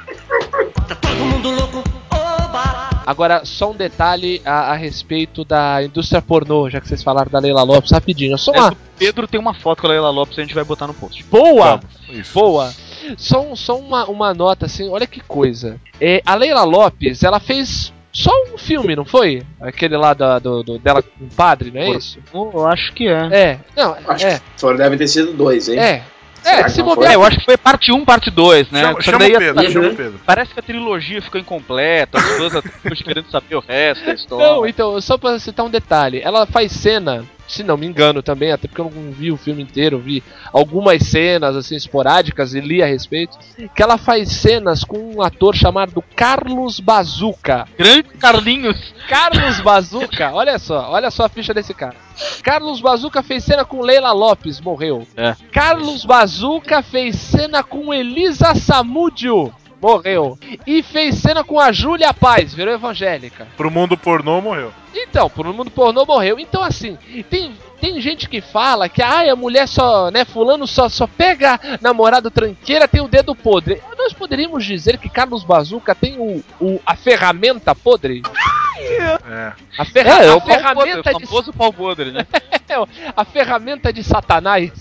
Agora só um detalhe a, a respeito da indústria pornô, já que vocês falaram da Leila Lopes, rapidinho. Só É, uma o Pedro tem uma foto com a Leila Lopes e a gente vai botar no post. boa, Isso. boa. Só, só uma, uma nota assim, olha que coisa. É, a Leila Lopes, ela fez só um filme, não foi? Aquele lá da, do, do- dela com o padre, não é Por- isso? Eu acho que é. É, não, Acho é, que foram, devem ter sido dois, hein? é. É, se bobear, eu acho que foi parte 1, parte 2, né? Chama, chama daí o Pedro, a- chama Uhum. o Pedro. Parece que a trilogia ficou incompleta, as pessoas estão querendo saber o resto da história. Não, então, só pra citar um detalhe, ela faz cena, se não me engano também, até porque eu não vi o filme inteiro, vi algumas cenas assim esporádicas e li a respeito, que ela faz cenas com um ator chamado Carlos Bazuca. Grande Carlinhos. Carlos Bazuca, olha só, olha só a ficha desse cara. Carlos Bazuca fez cena com Leila Lopes, morreu. É. Carlos Bazuca fez cena com Elisa Samúdio, morreu. E fez cena com a Júlia Paz, virou evangélica. Pro mundo pornô morreu. Então, pro mundo pornô morreu. Então, assim, tem, tem gente que fala que ai, a mulher só, né, fulano só, só pega namorado tranqueira, tem o dedo podre. Nós poderíamos dizer que Carlos Bazuca tem o, o- a ferramenta podre? É. A, ferra É, é a o pau podre, ferramenta o de famoso pau podre, né? a ferramenta de Satanás.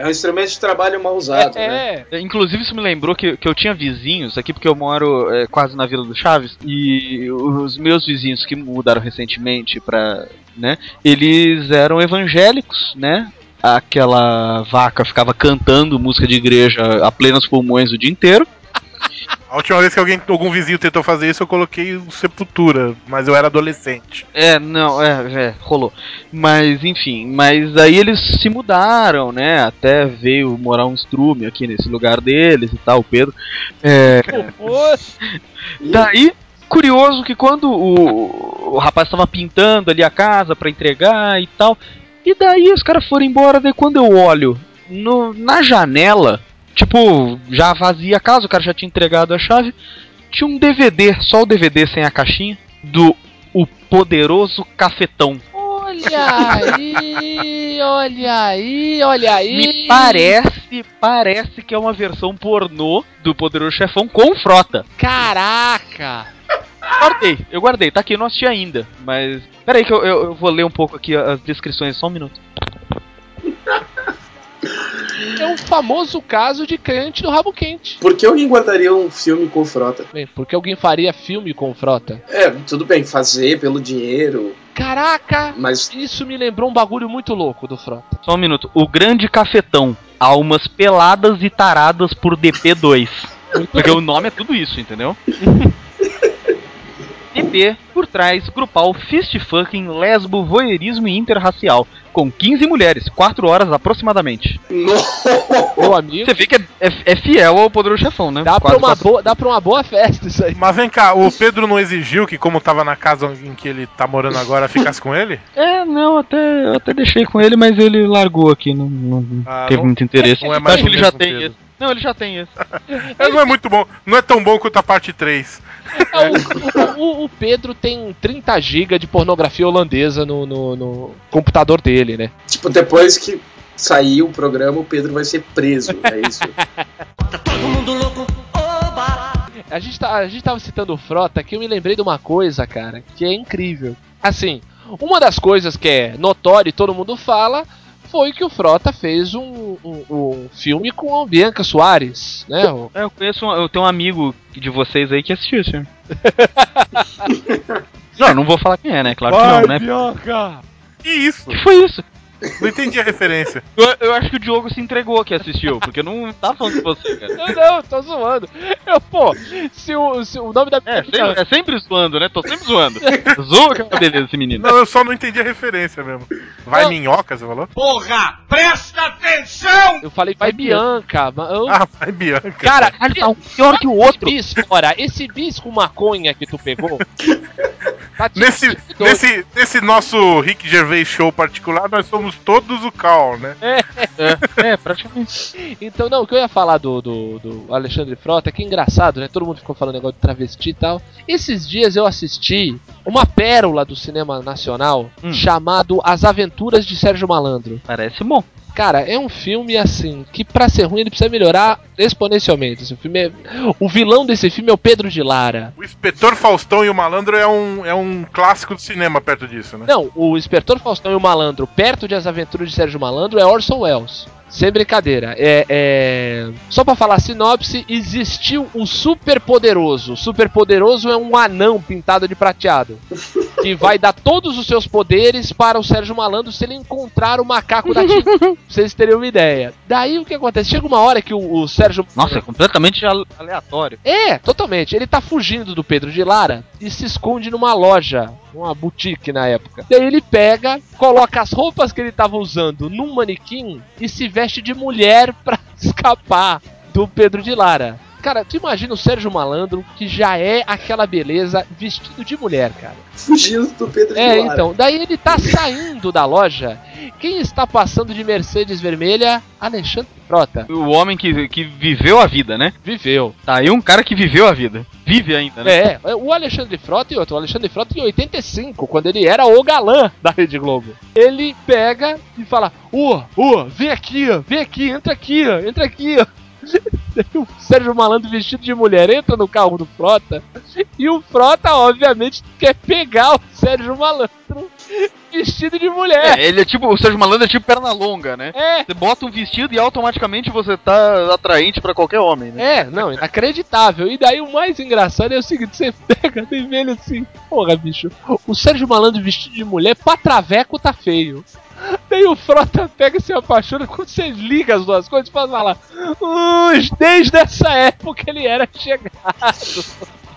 É um instrumento de trabalho mal usado, né? É. Inclusive, isso me lembrou que, que eu tinha vizinhos aqui, porque eu moro é, quase na Vila do Chaves, e os meus vizinhos que mudaram recentemente pra. né? Eles eram evangélicos, né? Aquela vaca ficava cantando música de igreja a plenos pulmões o dia inteiro. A última vez que alguém, algum vizinho tentou fazer isso, eu coloquei o Sepultura, mas eu era adolescente. É, não, é, é, rolou. Mas, enfim, mas aí eles se mudaram, né? Até veio morar um estrume aqui nesse lugar deles e tal, o Pedro. É, Daí, curioso que quando o, o rapaz estava pintando ali a casa pra entregar e tal, e daí os caras foram embora, daí quando eu olho no, na janela, tipo, já vazia a casa, o cara já tinha entregado a chave, tinha um DVD, só o DVD sem a caixinha, do O Poderoso Cafetão. Olha aí, olha aí, olha aí. Me parece, parece que é uma versão pornô do Poderoso Chefão com frota. Caraca! Guardei, eu guardei, tá aqui, eu não assisti ainda. Mas. Pera aí que eu, eu, eu vou ler um pouco aqui as descrições, só um minuto. Famoso caso de crente do rabo quente. Por que alguém guardaria um filme com frota? Bem, porque alguém faria filme com frota? É, tudo bem, fazer pelo dinheiro, Caraca! mas Isso me lembrou um bagulho muito louco do Frota. Só um minuto. O Grande Cafetão. Almas peladas e taradas por DP2. Porque o nome é tudo isso, entendeu? DP, por trás, grupal Fist Fucking, Lesbo, Voyeurismo e Interracial. Com 15 mulheres, 4 horas aproximadamente. Meu amigo, Você vê que é, é- é fiel ao Poderoso Chefão, né? dá pra, Quase uma quatro- boa, dá pra uma boa festa isso aí. Mas vem cá, o Pedro não exigiu que, como tava na casa em que ele tá morando agora, ficasse com ele? É, não, até, eu até deixei com ele, mas ele largou aqui, não, não Ah, teve não- muito interesse. não é Eu mais acho que ele já tem Pedro. Não, ele já tem esse. É, não é muito bom, não é tão bom quanto a parte 3. É, o, o- o Pedro tem 30 GB de pornografia holandesa no, no- no computador dele, né? tipo, depois que sair o programa, o Pedro vai ser preso, é isso? A gente, tá, a gente tava citando o Frota que eu me lembrei de uma coisa, cara, que é incrível. Assim, uma das coisas que é notória e todo mundo fala foi que o Frota fez um, um- um filme com a Bianca Soares, né? É, eu conheço, um, eu tenho um amigo de vocês aí que assistiu esse filme. não, não vou falar quem é, né? Claro que não, né? Bianca! Que isso? que foi isso? Não entendi a referência. Eu, eu acho que o Diogo se entregou que assistiu, porque eu não tava falando com você, cara. Não, não, tô zoando. Eu, pô, se o, se o nome da É sempre, é sempre zoando, né? Tô sempre zoando. Zoa que é beleza esse menino. Não, eu só não entendi a referência mesmo. Vai Não. minhoca, você falou? Porra, presta atenção! Eu falei, vai Bianca. eu- Ah, vai Bianca. Cara, Caralho, tá um pior que o outro. Bis, fora, esse bis com maconha que tu pegou. tá te Nesse, nesse, nesse nosso Rick Gervais show particular, nós somos todos o Cal, né? É, praticamente. Então, não, o que eu ia falar do, do, do Alexandre Frota, que engraçado, né? Todo mundo ficou falando negócio de travesti e tal. Esses dias eu assisti uma pérola do cinema nacional Hum. chamado As Aventuras de Sérgio Malandro. Parece bom. Cara, é um filme assim que pra ser ruim ele precisa melhorar exponencialmente. Esse filme é- O vilão desse filme é o Pedro de Lara. O Inspetor Faustão e o Malandro é um, é um clássico do cinema perto disso, né? Não, o Inspetor Faustão e o Malandro, perto de As Aventuras de Sérgio Malandro, é Orson Welles. Sem brincadeira. É, é... Só pra falar a sinopse, existiu um super poderoso. Super poderoso é um anão pintado de prateado. Que vai dar todos os seus poderes para o Sérgio Malandro se ele encontrar o macaco da Tim. pra vocês terem uma ideia. Daí o que acontece? Chega uma hora que o, o Sérgio. Nossa, é completamente ale- aleatório. É, totalmente. Ele tá fugindo do Pedro de Lara e se esconde numa loja, uma boutique na época. Daí ele pega, coloca as roupas que ele tava usando num manequim e se veste de mulher pra escapar do Pedro de Lara. Cara, tu imagina o Sérgio Malandro, que já é aquela beleza, vestido de mulher, cara. Fugindo do Pedro de É, então, daí ele tá saindo da loja. Quem está passando de Mercedes vermelha? Alexandre Frota. O homem que, que viveu a vida, né? Viveu. Tá aí um cara que viveu a vida. Vive ainda, né? É, o Alexandre Frota e outro, o Alexandre Frota em 85, quando ele era o galã da Rede Globo. Ele pega e fala: Ô, ô, vem aqui, ó, vem aqui, entra aqui, ó, entra aqui, ó. O Sérgio Malandro vestido de mulher entra no carro do Frota e o Frota, obviamente, quer pegar o Sérgio Malandro vestido de mulher. É, ele é tipo, o Sérgio Malandro é tipo perna longa, né? É, Você bota um vestido e automaticamente você tá atraente pra qualquer homem, né? É, não, inacreditável. E daí o mais engraçado é o seguinte: você pega, tem velho assim, porra, bicho, o Sérgio Malandro vestido de mulher, pra traveco tá feio. Daí o Frota pega e se apaixona, quando você liga as duas coisas, faz falar, "Ux, desde essa época ele era chegado.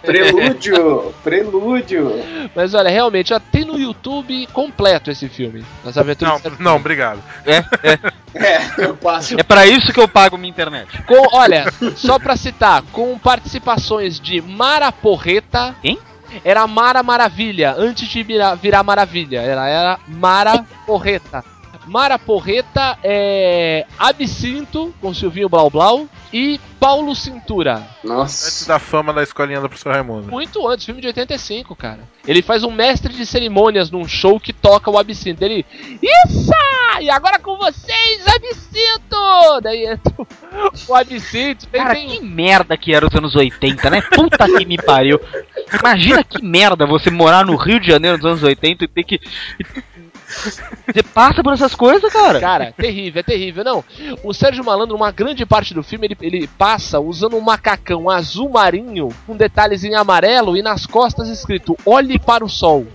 Prelúdio, prelúdio. Mas olha, realmente, ó, tem no YouTube completo esse filme. As aventuras Não, Sérgio não, obrigado. É, é. É, eu passo. É pra isso que eu pago minha internet. Com, olha, só pra citar, com participações de Mara Porreta. Quem? Era Mara Maravilha, antes de virar, virar Maravilha. Ela era Mara Porreta. Mara Porreta é Absinto, com Silvinho Blau Blau, e Paulo Cintura. Antes Nossa. da fama da escolinha do professor Raimundo. Muito antes, filme de 85, cara. Ele faz um mestre de cerimônias num show que toca o Absinto. Ele. Isso! E agora com vocês, Absinto! Daí entra o- Absinto. Tem, Cara, tem- que merda que era os anos 80, né? Puta que me pariu. Imagina que merda você morar no Rio de Janeiro dos anos 80 e ter que. Você passa por essas coisas, cara. Cara, terrível, é terrível. Não, o Sérgio Malandro, uma grande parte do filme, ele, ele passa usando um macacão azul marinho com detalhes em amarelo e nas costas escrito Olhe para o sol.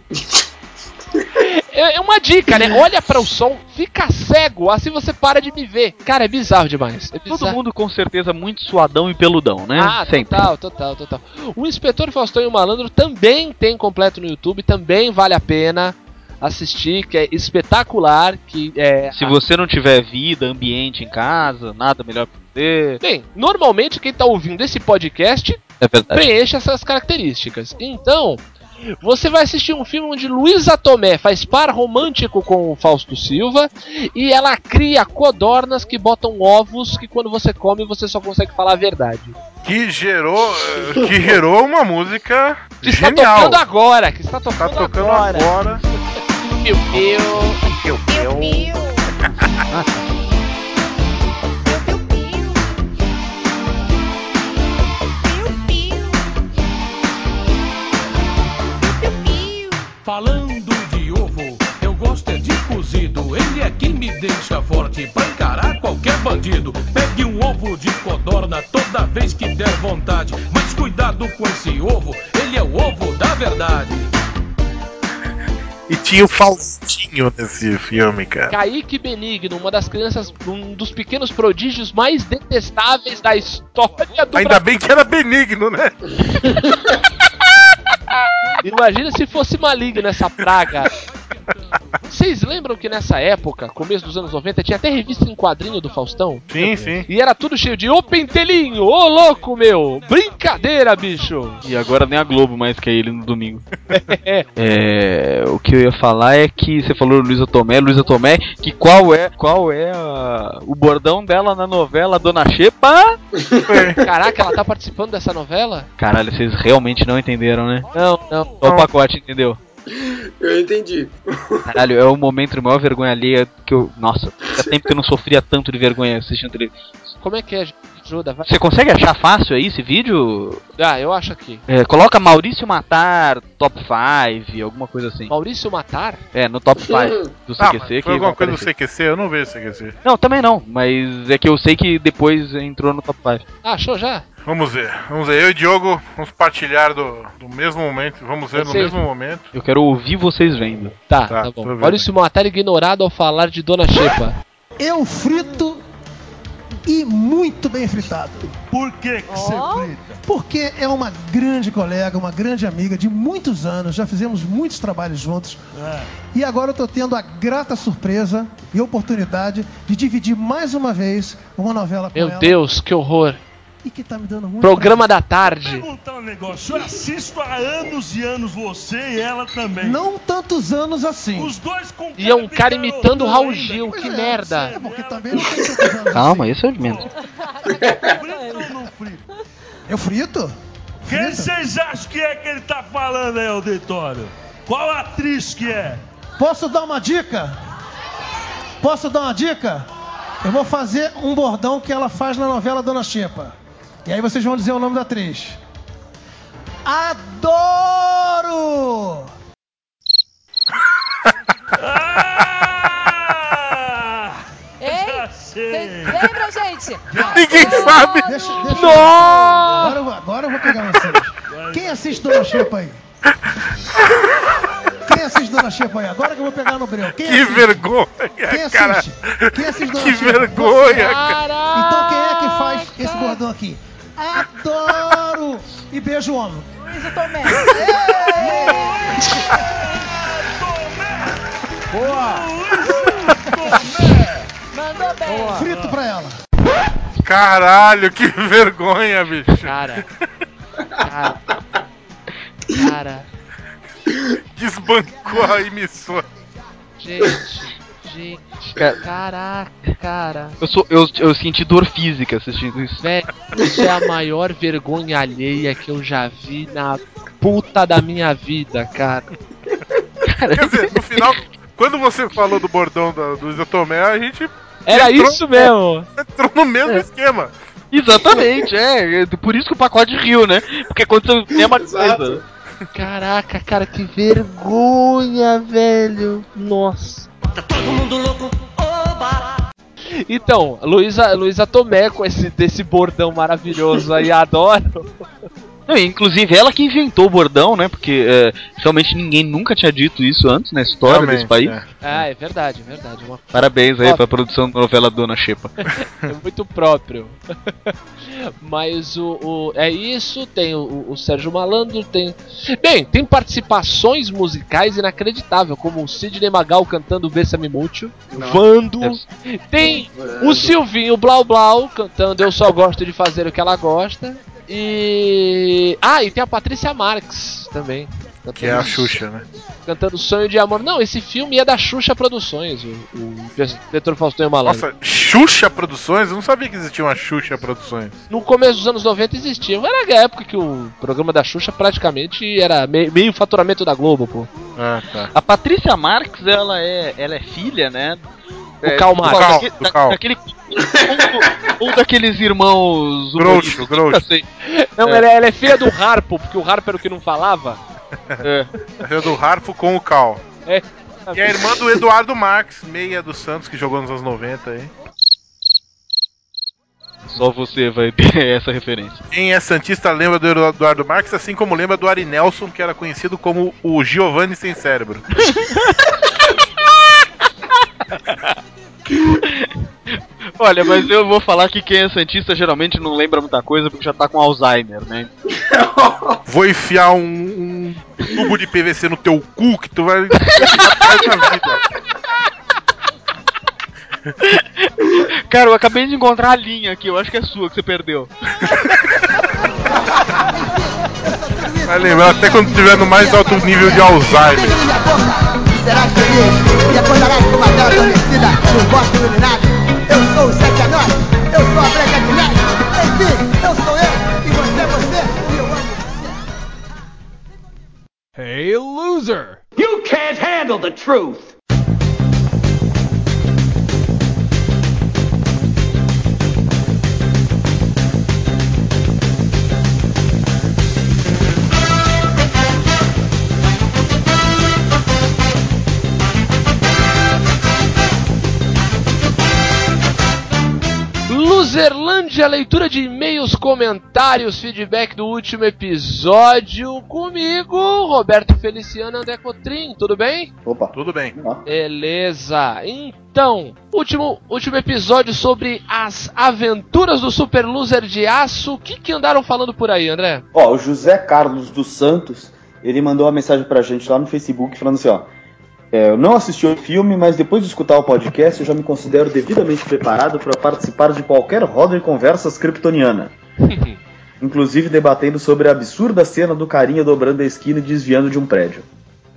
É é uma dica, né? Olha para o sol, fica cego, assim você para de me ver. Cara, é bizarro demais. É bizarro. Todo mundo com certeza muito suadão e peludão, né? Ah, Sempre. total, total, total. O Inspetor Faustão e o Malandro também tem completo no YouTube, também vale a pena assistir, que é espetacular, que é... Se você não tiver vida, ambiente em casa, nada melhor pra você. Bem, normalmente quem tá ouvindo esse podcast É preenche essas características. Então, você vai assistir um filme onde Luísa Tomé faz par romântico com o Fausto Silva e ela cria codornas que botam ovos que quando você come você só consegue falar a verdade. Que gerou, que gerou uma música Que está genial. tocando agora, que está tocando, Tá tocando agora. agora. Piu, piu. Falando de ovo, eu gosto é de cozido. Ele é que me deixa forte pra encarar qualquer bandido. Pegue um ovo de codorna toda vez que der vontade. Mas cuidado com esse ovo, ele é o ovo da verdade. E Tinha o Faustinho nesse filme, cara. Kaique Benigno, uma das crianças, um dos pequenos prodígios mais detestáveis da história do Ainda bem que era benigno, né? Imagina se fosse maligno essa praga. Vocês lembram que nessa época, começo dos anos 90, tinha até revista em quadrinho do Faustão? Sim, sim. E era tudo cheio de Ô pentelinho, ô louco meu, brincadeira, bicho. E agora nem a Globo mais quer ele no domingo. é, o que eu ia falar é que você falou Luísa Tomé, Luísa Tomé, que qual é, qual é a- o bordão dela na novela Dona Xepa? Caraca, ela tá participando dessa novela? Caralho, vocês realmente não entenderam, né? Não, não. Só o pacote, entendeu? Eu entendi. Caralho, é o momento de maior vergonha alheia que eu. Nossa, faz tempo que eu não sofria tanto de vergonha assistindo televisão. Como é que é? Ajuda, vai. Você consegue achar fácil aí esse vídeo? Ah, eu acho aqui. É, coloca Maurício Matar Top 5, alguma coisa assim. Maurício Matar? É, no Top 5 do Ah, CQC. mas que foi alguma coisa do aparecer. CQC? Eu não vejo CQC. Não, também não, mas é que eu sei que depois entrou no Top 5. Ah, achou já? Vamos ver, vamos ver. Eu e Diogo vamos partilhar do, do mesmo momento. Vamos ver no mesmo momento. Eu quero ouvir vocês vendo. Tá, Tá, tá, bom. Maurício Matar ignorado ao falar de Dona Xepa. Eu frito e muito bem fritado. Por que que você frita? Porque é uma grande colega, uma grande amiga de muitos anos, já fizemos muitos trabalhos juntos. É. E agora eu tô tendo a grata surpresa e oportunidade de dividir mais uma vez uma novela com Meu ela. Deus, que horror. E que tá me dando muito Programa da tarde. Perguntar um negócio. Eu assisto há anos e anos você e ela também. Não tantos anos assim. Os dois com E é um cara imitando o Raul. Gil, Pois que é, merda. É porque também não tem tantos anos Calma, assim. esse é o de menos. Eu frito? Quem Frito? vocês acham que é que ele tá falando aí, auditório? Qual atriz que é? Posso dar uma dica? Posso dar uma dica? Eu vou fazer um bordão que ela faz na novela Dona Xepa. E aí vocês vão dizer o nome da atriz. Adoro! Ah! Ei, vocês lembram, gente? Ninguém sabe. Deixa, deixa Nossa! Agora, eu vou- agora eu vou pegar vocês. Quem assiste Dona Xepa aí? Quem assiste Dona Xepa aí? Agora que eu vou pegar no breu. Quem Que assiste? vergonha, Quem cara. assiste? Quem assiste Dona Que Xepa? vergonha, Você. cara. Então quem é que faz esse bordão aqui? Adoro! E beijo o homem. Luísa Tomé. Mandou bem. Frito pra ela. Caralho, que vergonha, bicho. Cara. Cara. Cara. Desbancou a emissora. Gente. Gente. Cara. Caraca, cara. Eu, sou, eu, eu senti dor física assistindo isso. Velho, isso é a maior vergonha alheia que eu já vi na puta da minha vida, cara. Quer dizer, no final, quando você falou do bordão da, do Tomé, a gente Era Entrou- isso mesmo. entrou no mesmo esquema. Exatamente, é. é Por isso que o pacote riu, né? Porque aconteceu a mesma coisa. Caraca, cara, que vergonha, velho. Nossa. Todo mundo louco, oba! Então, Luísa, Luísa Tomé com esse desse bordão maravilhoso aí, adoro. Não, inclusive ela que inventou o bordão, né? Porque é, realmente ninguém nunca tinha dito isso antes na história Realmente, desse país. é. Ah, é verdade, é verdade. Uma Parabéns aí Ó. pra produção da novela Dona Xepa. É muito próprio. Mas o, o- é isso, tem o, o Sérgio Malandro, tem. Bem, tem participações musicais inacreditáveis, como o Sidney Magal cantando Bessa-me Mútil, Vando, tem o Silvinho Blau Blau cantando Eu Só Gosto de Fazer o que Ela Gosta. E. Ah, e tem a Patrícia Marques também. Que é a Xuxa, né? Cantando Sonho de Amor. Não, esse filme é da Xuxa Produções, o, o diretor Faustão Malandro. Nossa, Xuxa Produções? Eu não sabia que existia uma Xuxa Produções. No começo dos anos 90 existia. Era a época que o programa da Xuxa praticamente era me- meio faturamento da Globo, pô. Ah, tá. A Patrícia Marques, ela é, ela é filha, né? O Karl Marx. Karl, daquele- do da- daquele- ou, ou daqueles irmãos Groucho, Groucho. sei. Não, ela, é- ela é filha do Harpo, porque o Harpo era o que não falava. É. É do Harpo com o Cal. É. E a irmã do Eduardo Marques, meia do Santos, que jogou nos anos 90 aí. Só você vai ter essa referência. Quem é Santista lembra do Eduardo Marques, assim como lembra do Ari Nelson, que era conhecido como o Giovanni Sem Cérebro. Olha, mas eu vou falar que quem é Santista geralmente não lembra muita coisa porque já tá com Alzheimer, né? Vou enfiar um, um tubo de PVC no teu cu que tu vai ficar na vida. Cara, eu acabei de encontrar a linha aqui, eu acho que é sua que você perdeu. Vai lembrar até quando estiver no mais alto nível de Alzheimer. Será feliz e acordarás com uma tela adormecida no bosque iluminado. Eu sou o Sete Anões, eu sou a Branca de Neve. Enfim, eu sou eu e você é você e eu amo você. Hey, loser! You can't handle the truth. Luzerlândia, leitura de e-mails, comentários, feedback do último episódio. Comigo, Roberto Feliciano André Cotrim, tudo bem? Opa. Tudo bem. Beleza. Então, último, último episódio sobre as aventuras do Super Loser de Aço. O que, que andaram falando por aí, André? Ó, o José Carlos dos Santos, ele mandou uma mensagem pra gente lá no Facebook falando assim, ó. É, eu não assisti o filme, mas depois de escutar o podcast, eu já me considero devidamente preparado para participar de qualquer roda de conversas kryptoniana. Inclusive debatendo sobre a absurda cena do carinha dobrando a esquina e desviando de um prédio.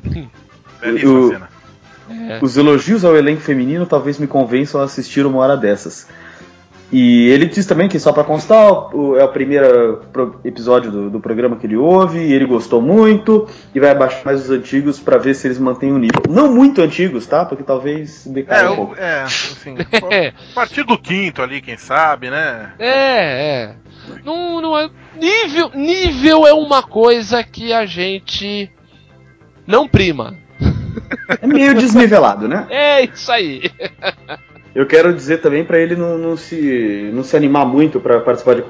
Belíssima O- cena. Os elogios ao elenco feminino talvez me convençam a assistir uma hora dessas. E ele diz também que, só pra constar, o- é o primeiro episódio do, do programa que ele ouve, e ele gostou muito, e vai abaixar mais os antigos pra ver se eles mantêm o nível. Não muito antigos, tá? Porque talvez É, decaia um o- pouco. é, assim, a partir do quinto ali, quem sabe, né? É, é. Não, não é. Nível, nível é uma coisa que a gente não prima. É meio desnivelado, né? É isso aí. Eu quero dizer também pra ele não, não se, não se animar muito pra participar de,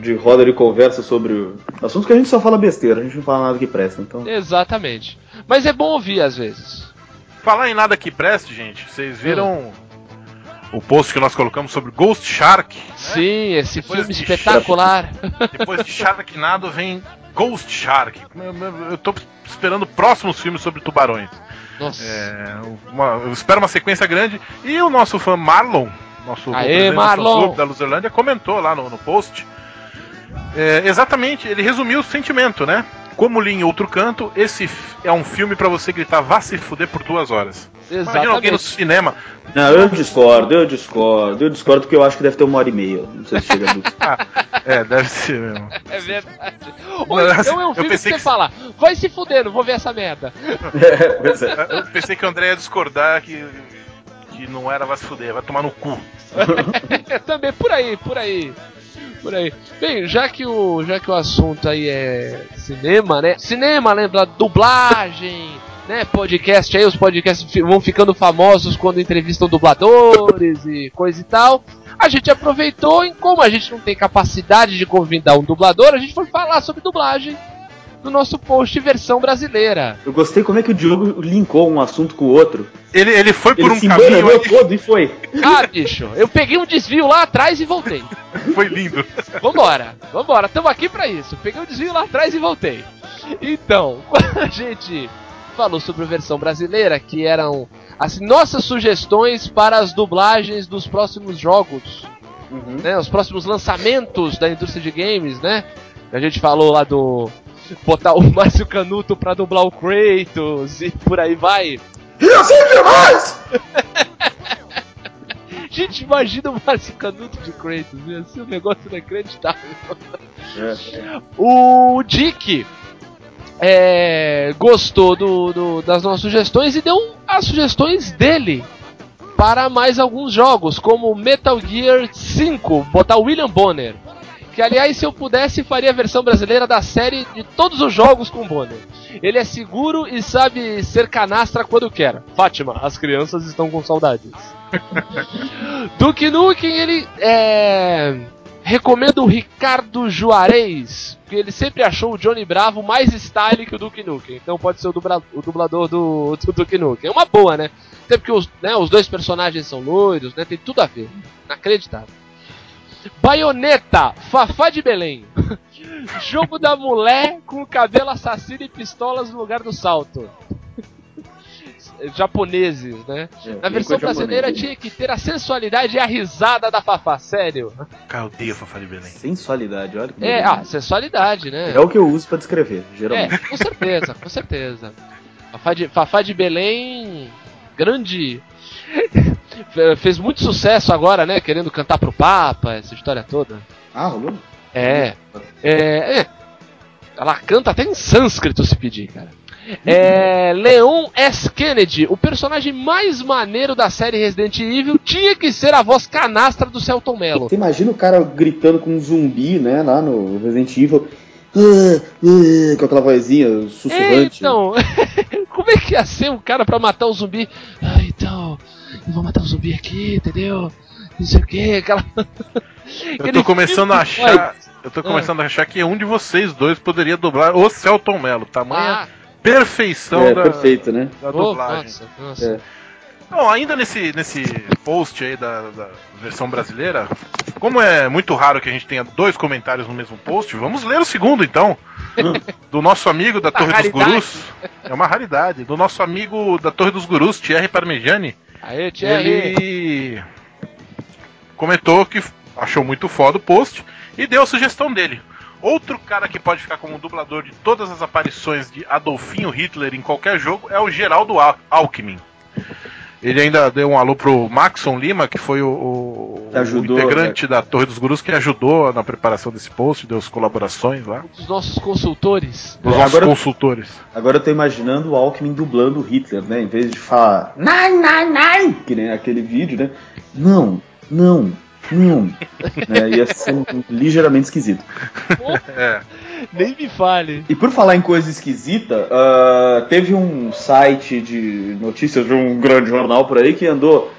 de roda de conversa sobre assuntos que a gente só fala besteira, a gente não fala nada que presta. Então, Exatamente. Mas é bom ouvir às vezes. Falar em nada que preste, gente, vocês viram o post que nós colocamos sobre Ghost Shark? Sim, esse Depois filme de espetacular. Depois de Sharknado vem Ghost Shark. Eu tô esperando próximos filmes sobre tubarões. Nossa. É, uma- eu espero uma sequência grande. E o nosso fã Marlon, nosso Aê, Marlon! fã-clube da Luzerlândia, comentou lá no, no post. É, exatamente, ele resumiu o sentimento, né? Como li em outro canto, esse é um filme pra você gritar vá se fuder por duas horas. Imagina alguém no Exatamente. cinema. Não, eu discordo, eu discordo, eu discordo porque eu acho que deve ter uma hora e meia. Não sei se chega a duas. É, deve ser mesmo. É verdade. Ou então é um Eu filme que pensei você que- fala, vai se fuder, não vou ver essa merda. É. Eu pensei que o André ia discordar que, que não era vá se fuder, vai tomar no cu. Também por aí, por aí. Por aí. Bem, já que o já que o assunto aí é cinema, né? Cinema, lembra dublagem, né? Podcast aí, os podcasts vão ficando famosos quando entrevistam dubladores e coisa e tal. A gente aproveitou e como a gente não tem capacidade de convidar um dublador, a gente foi falar sobre dublagem no nosso post versão brasileira. Eu gostei como é que o Diogo linkou um assunto com o outro. Ele, ele foi por Ele um se caminho aí, todo e foi. Ah, bicho, eu peguei um desvio lá atrás e voltei. foi lindo. Vambora, vambora, tamo aqui pra isso. Peguei o desvio lá atrás e voltei. Então, quando a gente falou sobre a versão brasileira, que eram as nossas sugestões para as dublagens dos próximos jogos, né, os próximos lançamentos da indústria de games, né? A gente falou lá do botar o Márcio Canuto pra dublar o Kratos e por aí vai. Eu sei demais! Gente, imagina o Márcio Canuto de Kratos, ia ser um negócio inacreditável. O Dick é, gostou do, do- das nossas sugestões e deu as sugestões dele para mais alguns jogos, como Metal Gear 5, botar o William Bonner. Que aliás, se eu pudesse, faria a versão brasileira da série de todos os jogos com Bonner. Ele é seguro e sabe ser canastra quando quer. Fátima, as crianças estão com saudades. Duke Nukem, ele é, Recomendo o Ricardo Juarez, porque ele sempre achou o Johnny Bravo mais style que o Duke Nukem. Então pode ser o, dubla- o dublador do, do Duke Nukem. É uma boa, né? Até porque os, né, os dois personagens são loiros, né? Tem tudo a ver. Inacreditável. Baioneta, Fafá de Belém. Jogo da mulher com o cabelo assassino e pistolas no lugar do salto. Japoneses, né? Na versão brasileira tinha que ter a sensualidade e a risada da Fafá, sério. Cara, eu odeio a Fafá de Belém. Sensualidade, olha que É, beleza. ah, sensualidade, né? É o que eu uso pra descrever, É, geralmente. com certeza, com certeza. Fafá de, Fafá de Belém, grande. Fe- Fez muito sucesso agora, né? Querendo cantar pro Papa, essa história toda. Ah, rolou? É. É. é. Ela canta até em sânscrito se pedir, cara. É, Leon S. Kennedy, o personagem mais maneiro da série Resident Evil, tinha que ser a voz canastra do Celton Mello. Você imagina o cara gritando com um zumbi, né, lá no Resident Evil. "Ah, ah", com aquela vozinha É, sussurrante. então, como é que ia ser um cara pra matar o zumbi? Ah, então, eu vou matar o zumbi aqui, entendeu? Não sei o que, aquela. Eu tô começando a achar. Eu tô começando a achar que um de vocês dois poderia dublar o Celton Mello. Tamanha Ah. perfeição É, da, perfeito, né? da Oh, dublagem. nossa, nossa. É. Bom, ainda nesse, nesse post aí da, da versão brasileira, como é muito raro que a gente tenha dois comentários no mesmo post, vamos ler o segundo então. Do nosso amigo da Torre dos. Gurus. É uma raridade. Do nosso amigo da Torre dos Gurus, Thierry Parmegiani. Aê, Thierry. Ele comentou que achou muito foda o post e deu a sugestão dele. Outro cara que pode ficar como dublador de todas as aparições de Adolfinho Hitler em qualquer jogo é o Geraldo Al Alckmin. Ele ainda deu um alô pro Maxon Lima, que foi o, o- ajudou, o integrante da Torre dos Gurus, que ajudou na preparação desse post, deu as colaborações lá. Dos nossos consultores. Dos nossos Agora- consultores. Agora eu tô imaginando o Alckmin dublando o Hitler, né? Em vez de falar Nine, nine, nine, que nem aquele vídeo, né? Não, não, não. né? Ia ser ligeiramente esquisito. É. Nem me fale. E por falar em coisa esquisita, ah, teve um site de notícias de um grande jornal por aí que andou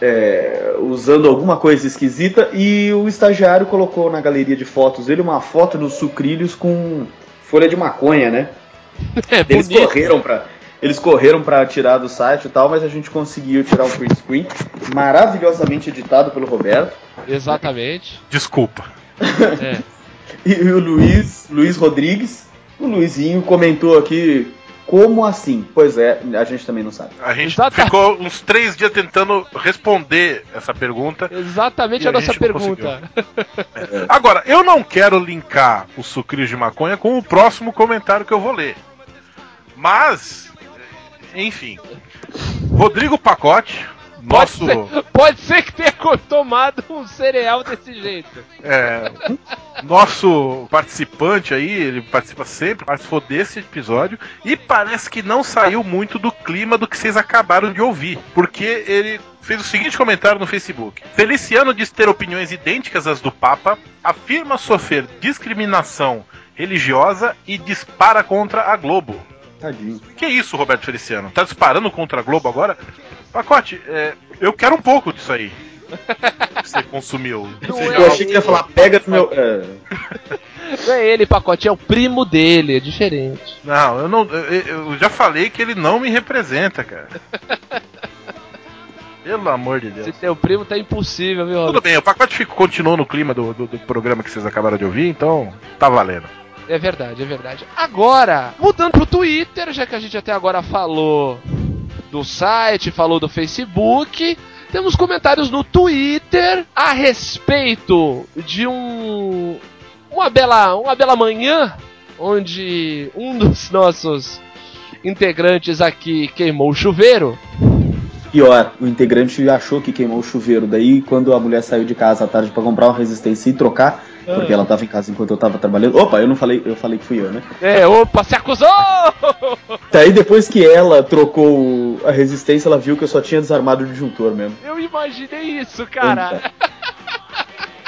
é, usando alguma coisa esquisita e o estagiário colocou na galeria de fotos dele uma foto dos sucrilhos com folha de maconha, né? É Eles bonito. correram pra. Eles correram para tirar do site e tal, mas a gente conseguiu tirar um print screen maravilhosamente editado pelo Roberto. Exatamente. Desculpa. É. E o Luiz, Luiz Rodrigues, o Luizinho comentou aqui como assim? Pois é, a gente também não sabe. A gente Exata- ficou uns três dias tentando responder essa pergunta. Exatamente a a nossa pergunta. Agora, eu não quero linkar o sucrilhos de maconha com o próximo comentário que eu vou ler. Mas, enfim. Rodrigo Pacote, Pode nosso. ser, pode ser que tenha tomado um cereal desse jeito. É, nosso participante aí, ele participa sempre, participou desse episódio e parece que não saiu muito do clima do que vocês acabaram de ouvir, porque ele fez o seguinte comentário no Facebook: Feliciano diz ter opiniões idênticas às do Papa, afirma sofrer discriminação religiosa e dispara contra a Globo. Tadinho. Que isso, Roberto Feliciano? Tá disparando contra a Globo agora? Pacote, é, eu quero um pouco disso aí. Você consumiu. Não Seja é Eu achei que ia falar, pega no meu. é, Não é ele, pacote, é o primo dele, é diferente. Não, eu não. Eu, eu já falei que ele não me representa, cara. Pelo amor de Se Deus. teu primo tá impossível, viu, Tudo bem, o pacote ficou, continuou no clima do, do, do programa que vocês acabaram de ouvir, então tá valendo. É verdade, é verdade. Agora, mudando pro Twitter, já que a gente até agora falou do site, falou do Facebook, temos comentários no Twitter a respeito de um uma bela uma bela manhã onde um dos nossos integrantes aqui queimou o chuveiro. Pior, o integrante achou que queimou o chuveiro. Daí, quando a mulher saiu de casa à tarde pra comprar uma resistência e trocar, porque ela tava em casa enquanto eu tava trabalhando. Opa, eu não falei, eu falei que fui eu, né? É, opa, se acusou! Daí, depois que ela trocou a resistência, ela viu que eu só tinha desarmado o disjuntor mesmo. Eu imaginei isso, cara.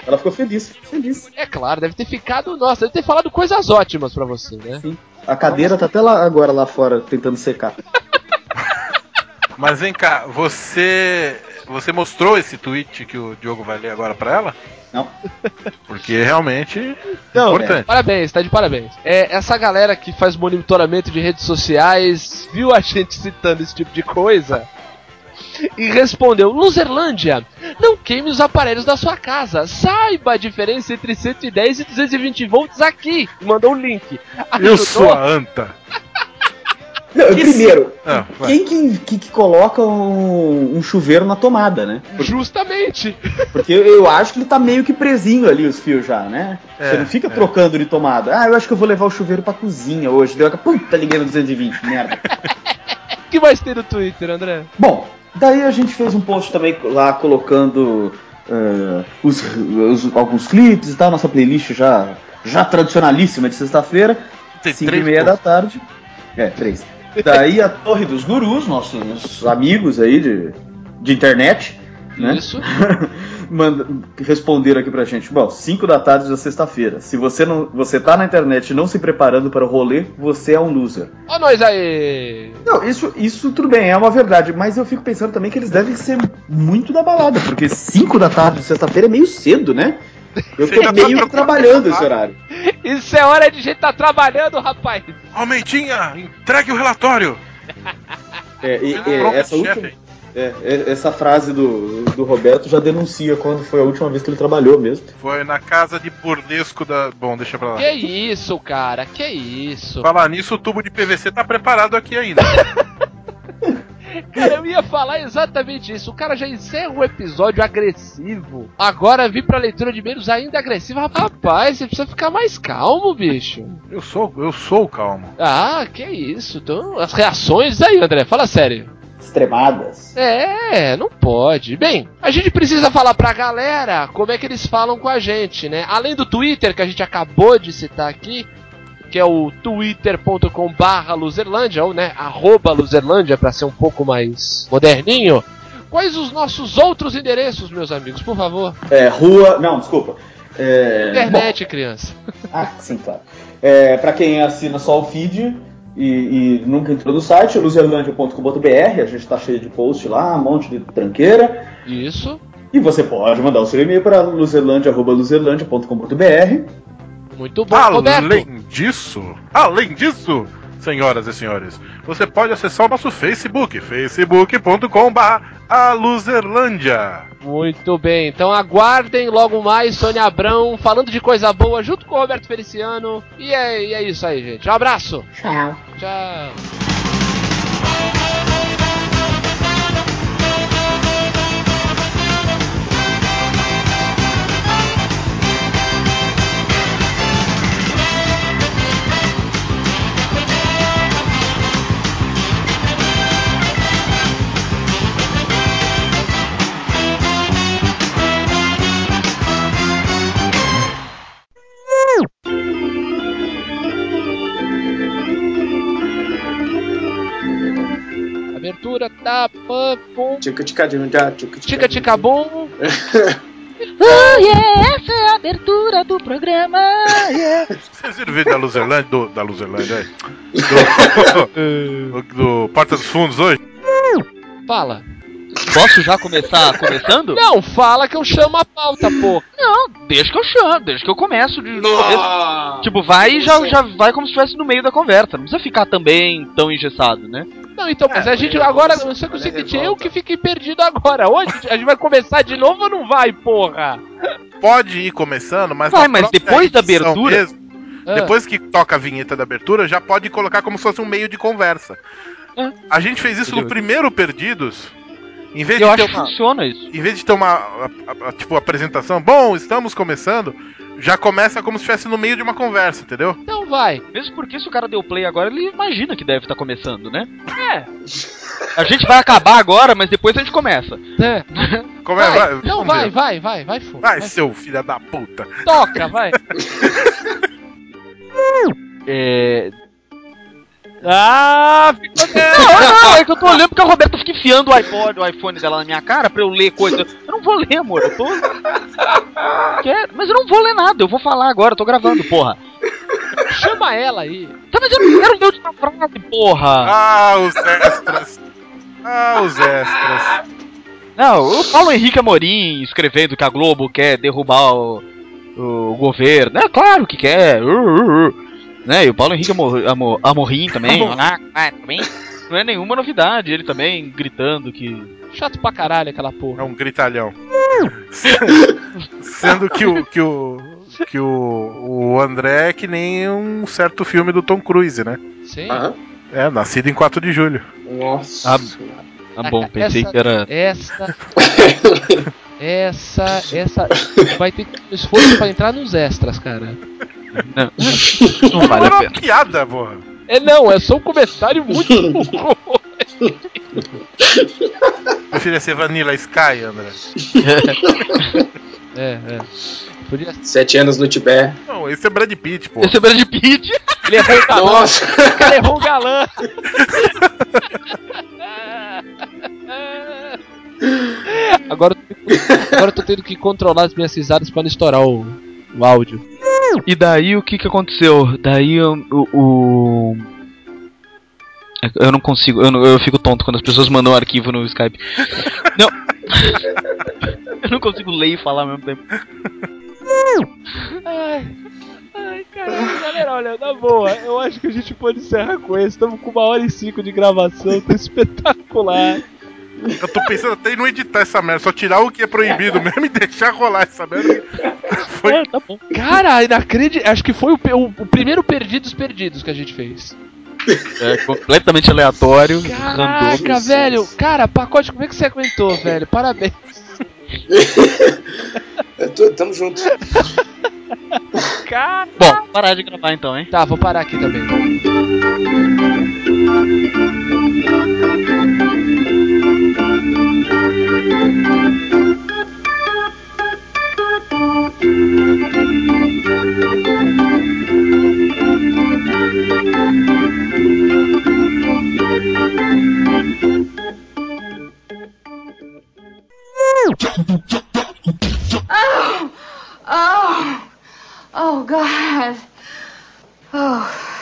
Ela ficou feliz, feliz. É claro, deve ter ficado, nossa, deve ter falado coisas ótimas pra você, né? A cadeira tá até lá agora lá fora tentando secar. Mas vem cá, você. Você mostrou esse tweet que o Diogo vai ler agora pra ela? Não. Porque realmente Não, importante. é, parabéns, tá de parabéns. É, essa galera que faz monitoramento de redes sociais viu a gente citando esse tipo de coisa e respondeu: Luzerlândia, não queime os aparelhos da sua casa. Saiba a diferença entre 110 e 220 volts aqui. E mandou um link. Eu Ajudou? sou a anta. Não, primeiro, Ah, quem que, que, que coloca um, um chuveiro na tomada, né? Justamente. Porque eu, eu acho que ele tá meio que presinho ali os fios já, né? É, Você não fica é. trocando de tomada. Ah, eu acho que eu vou levar o chuveiro pra cozinha hoje. Deu a puta, liguei no 220, merda. O que mais tem no Twitter, André? Bom, daí a gente fez um post também lá colocando eh, os, os- alguns clipes e tal, nossa playlist já, já tradicionalíssima de sexta-feira, Tem 5 e três meia da posts. tarde. É, três. Daí a Torre dos Gurus, nossos amigos aí de, de internet, né? Isso. Manda, responderam aqui pra gente. Bom, 5 da tarde da sexta-feira. Se você não, você tá na internet não se preparando para o rolê, você é um loser. Ó nós aí! Não, isso, isso tudo bem, é uma verdade, mas eu fico pensando também que eles devem ser muito da balada, porque 5 da tarde de sexta-feira é meio cedo, né? Eu Você tô tá meio preocupado trabalhando esse horário. Isso é hora de gente tá trabalhando, rapaz. Almeidinha, entregue o relatório. É, e- e essa, última, é, é, essa frase do, do Roberto já denuncia quando foi a última vez que ele trabalhou mesmo. Foi na casa de burlesco da. Bom, deixa pra lá. Que isso, cara? Que isso? Falar nisso, o tubo de PVC tá preparado aqui ainda. Cara, eu ia falar exatamente isso. O cara já encerra um episódio agressivo. Agora vir pra leitura de e-mails ainda agressiva. Rapaz, você precisa ficar mais calmo, bicho. Eu sou, eu sou calmo. Ah, que isso. Então, as reações aí, André, fala sério. Extremadas. É, não pode. Bem, a gente precisa falar pra galera como é que eles falam com a gente, né? Além do Twitter que a gente acabou de citar aqui, que é o twitter.com barra Luzerlândia, ou né, arroba Luzerlândia pra ser um pouco mais moderninho. Quais os nossos outros endereços, meus amigos, por favor? É, rua. Não, desculpa. É, Internet, criança. bom, ah, sim, claro. É, pra quem assina só o feed e, e nunca entrou no site, luzerlandia.com.br, a gente tá cheio de post lá, um monte de tranqueira. Isso. E você pode mandar o seu e-mail para luzerlandia.luzerlandia.com.br. Muito bom, Roberto. Além disso, além disso, senhoras e senhores, você pode acessar o nosso Facebook, facebook.com.br aluzerlândia. Muito bem, então aguardem logo mais Sônia Abrão falando de coisa boa junto com o Roberto Feliciano. E é, e é isso aí, gente. Um abraço. Tchau. Tchau. Tica tica bum. Oh, yeah, essa é a abertura do programa. Yeah. Vocês viram o vídeo da Luzerlândia? Do, da Luzerlândia? Do, do, Porta dos Fundos hoje? Fala. Posso já começar começando? Não, fala que eu chamo a pauta, pô. Não, deixa que eu chamo, deixa que eu começo de. Tipo, vai e já, já vai como se estivesse no meio da conversa. Não precisa ficar também tão engessado, né? Não, então, mas a gente agora. Só que o seguinte, eu que fiquei perdido agora. Hoje a gente vai começar de novo ou não vai, porra? Pode ir começando, mas. Vai, mas depois da abertura- mesmo, Ah. Depois que toca a vinheta da abertura, já pode colocar como se fosse um meio de conversa. Ah. A gente fez isso no primeiro Perdidos. Em vez Eu de acho ter que uma, funciona isso. em vez de ter uma a- a- a- tipo apresentação, bom, estamos começando, já começa como se estivesse no meio de uma conversa, entendeu? Então vai. Mesmo porque se o cara deu play agora, ele imagina que deve estar começando, né? É. A gente vai acabar agora, mas depois a gente começa. É. Como é? Vai, Vai, então vai, vai, vai, vai, foda. Vai, seu filho da puta. Toca, vai. É. Ah, ficou Não, não, é que eu tô olhando porque a Roberta fica enfiando o iPod, o iPhone dela na minha cara pra eu ler coisa. Eu não vou ler, amor. Eu tô. Quer- Mas eu não vou ler nada, eu vou falar agora, eu tô gravando, porra. Chama ela aí. Tá, mas eu não quero ler a última frase, porra. Ah, os extras. Ah, os extras. Não, o Paulo Henrique Amorim escrevendo que a Globo quer derrubar o, o governo. É claro que quer. Uh, uh, uh. Né? E o Paulo Henrique Amor, Amor, Amorim também. ah, ah, também. Não é nenhuma novidade. Ele também gritando que. Chato pra caralho aquela porra. É um gritalhão. Sendo que o. Que o que o, o André é que nem um certo filme do Tom Cruise, né? Sim. É, nascido em 4 de julho. Nossa. Ah, ah, bom, pensei essa, que era. Essa. essa. Essa. Vai ter esforço pra entrar nos extras, cara. Não, não vale era a uma pena. piada, porra. É não, é só um comentário muito burro. Preferia ser Vanilla Sky, André. É, é. Podia Sete anos no Tibete. Não, esse é Brad Pitt, pô. Esse é Brad Pitt. Ele errou o galã. Nossa. O cara errou o galã. Agora, eu tô- agora eu tô tendo que controlar as minhas risadas pra não estourar o, o áudio. E daí o que que aconteceu? Daí o. o- Eu não consigo, eu, não- eu fico tonto quando as pessoas mandam um arquivo no Skype. Não. eu não consigo ler e falar ao mesmo tempo. Ai, ai, caralho, galera, olha, na boa, eu acho que a gente pode encerrar com esse. Estamos com uma hora e cinco de gravação, tá espetacular. Eu tô pensando até em não editar essa merda, só tirar o que é proibido mesmo e deixar rolar essa merda. Foi. É, tá bom. Cara, inacreditável. Acho que foi o, o- o primeiro Perdidos Perdidos que a gente fez. É completamente aleatório. Caraca, random. velho. Cara, pacote, como é que você aguentou, velho? Parabéns. Eu tô- Tamo junto. Cara. Bom, parar de gravar então, hein? Tá, vou parar aqui também. Oh, oh, oh, God. Oh.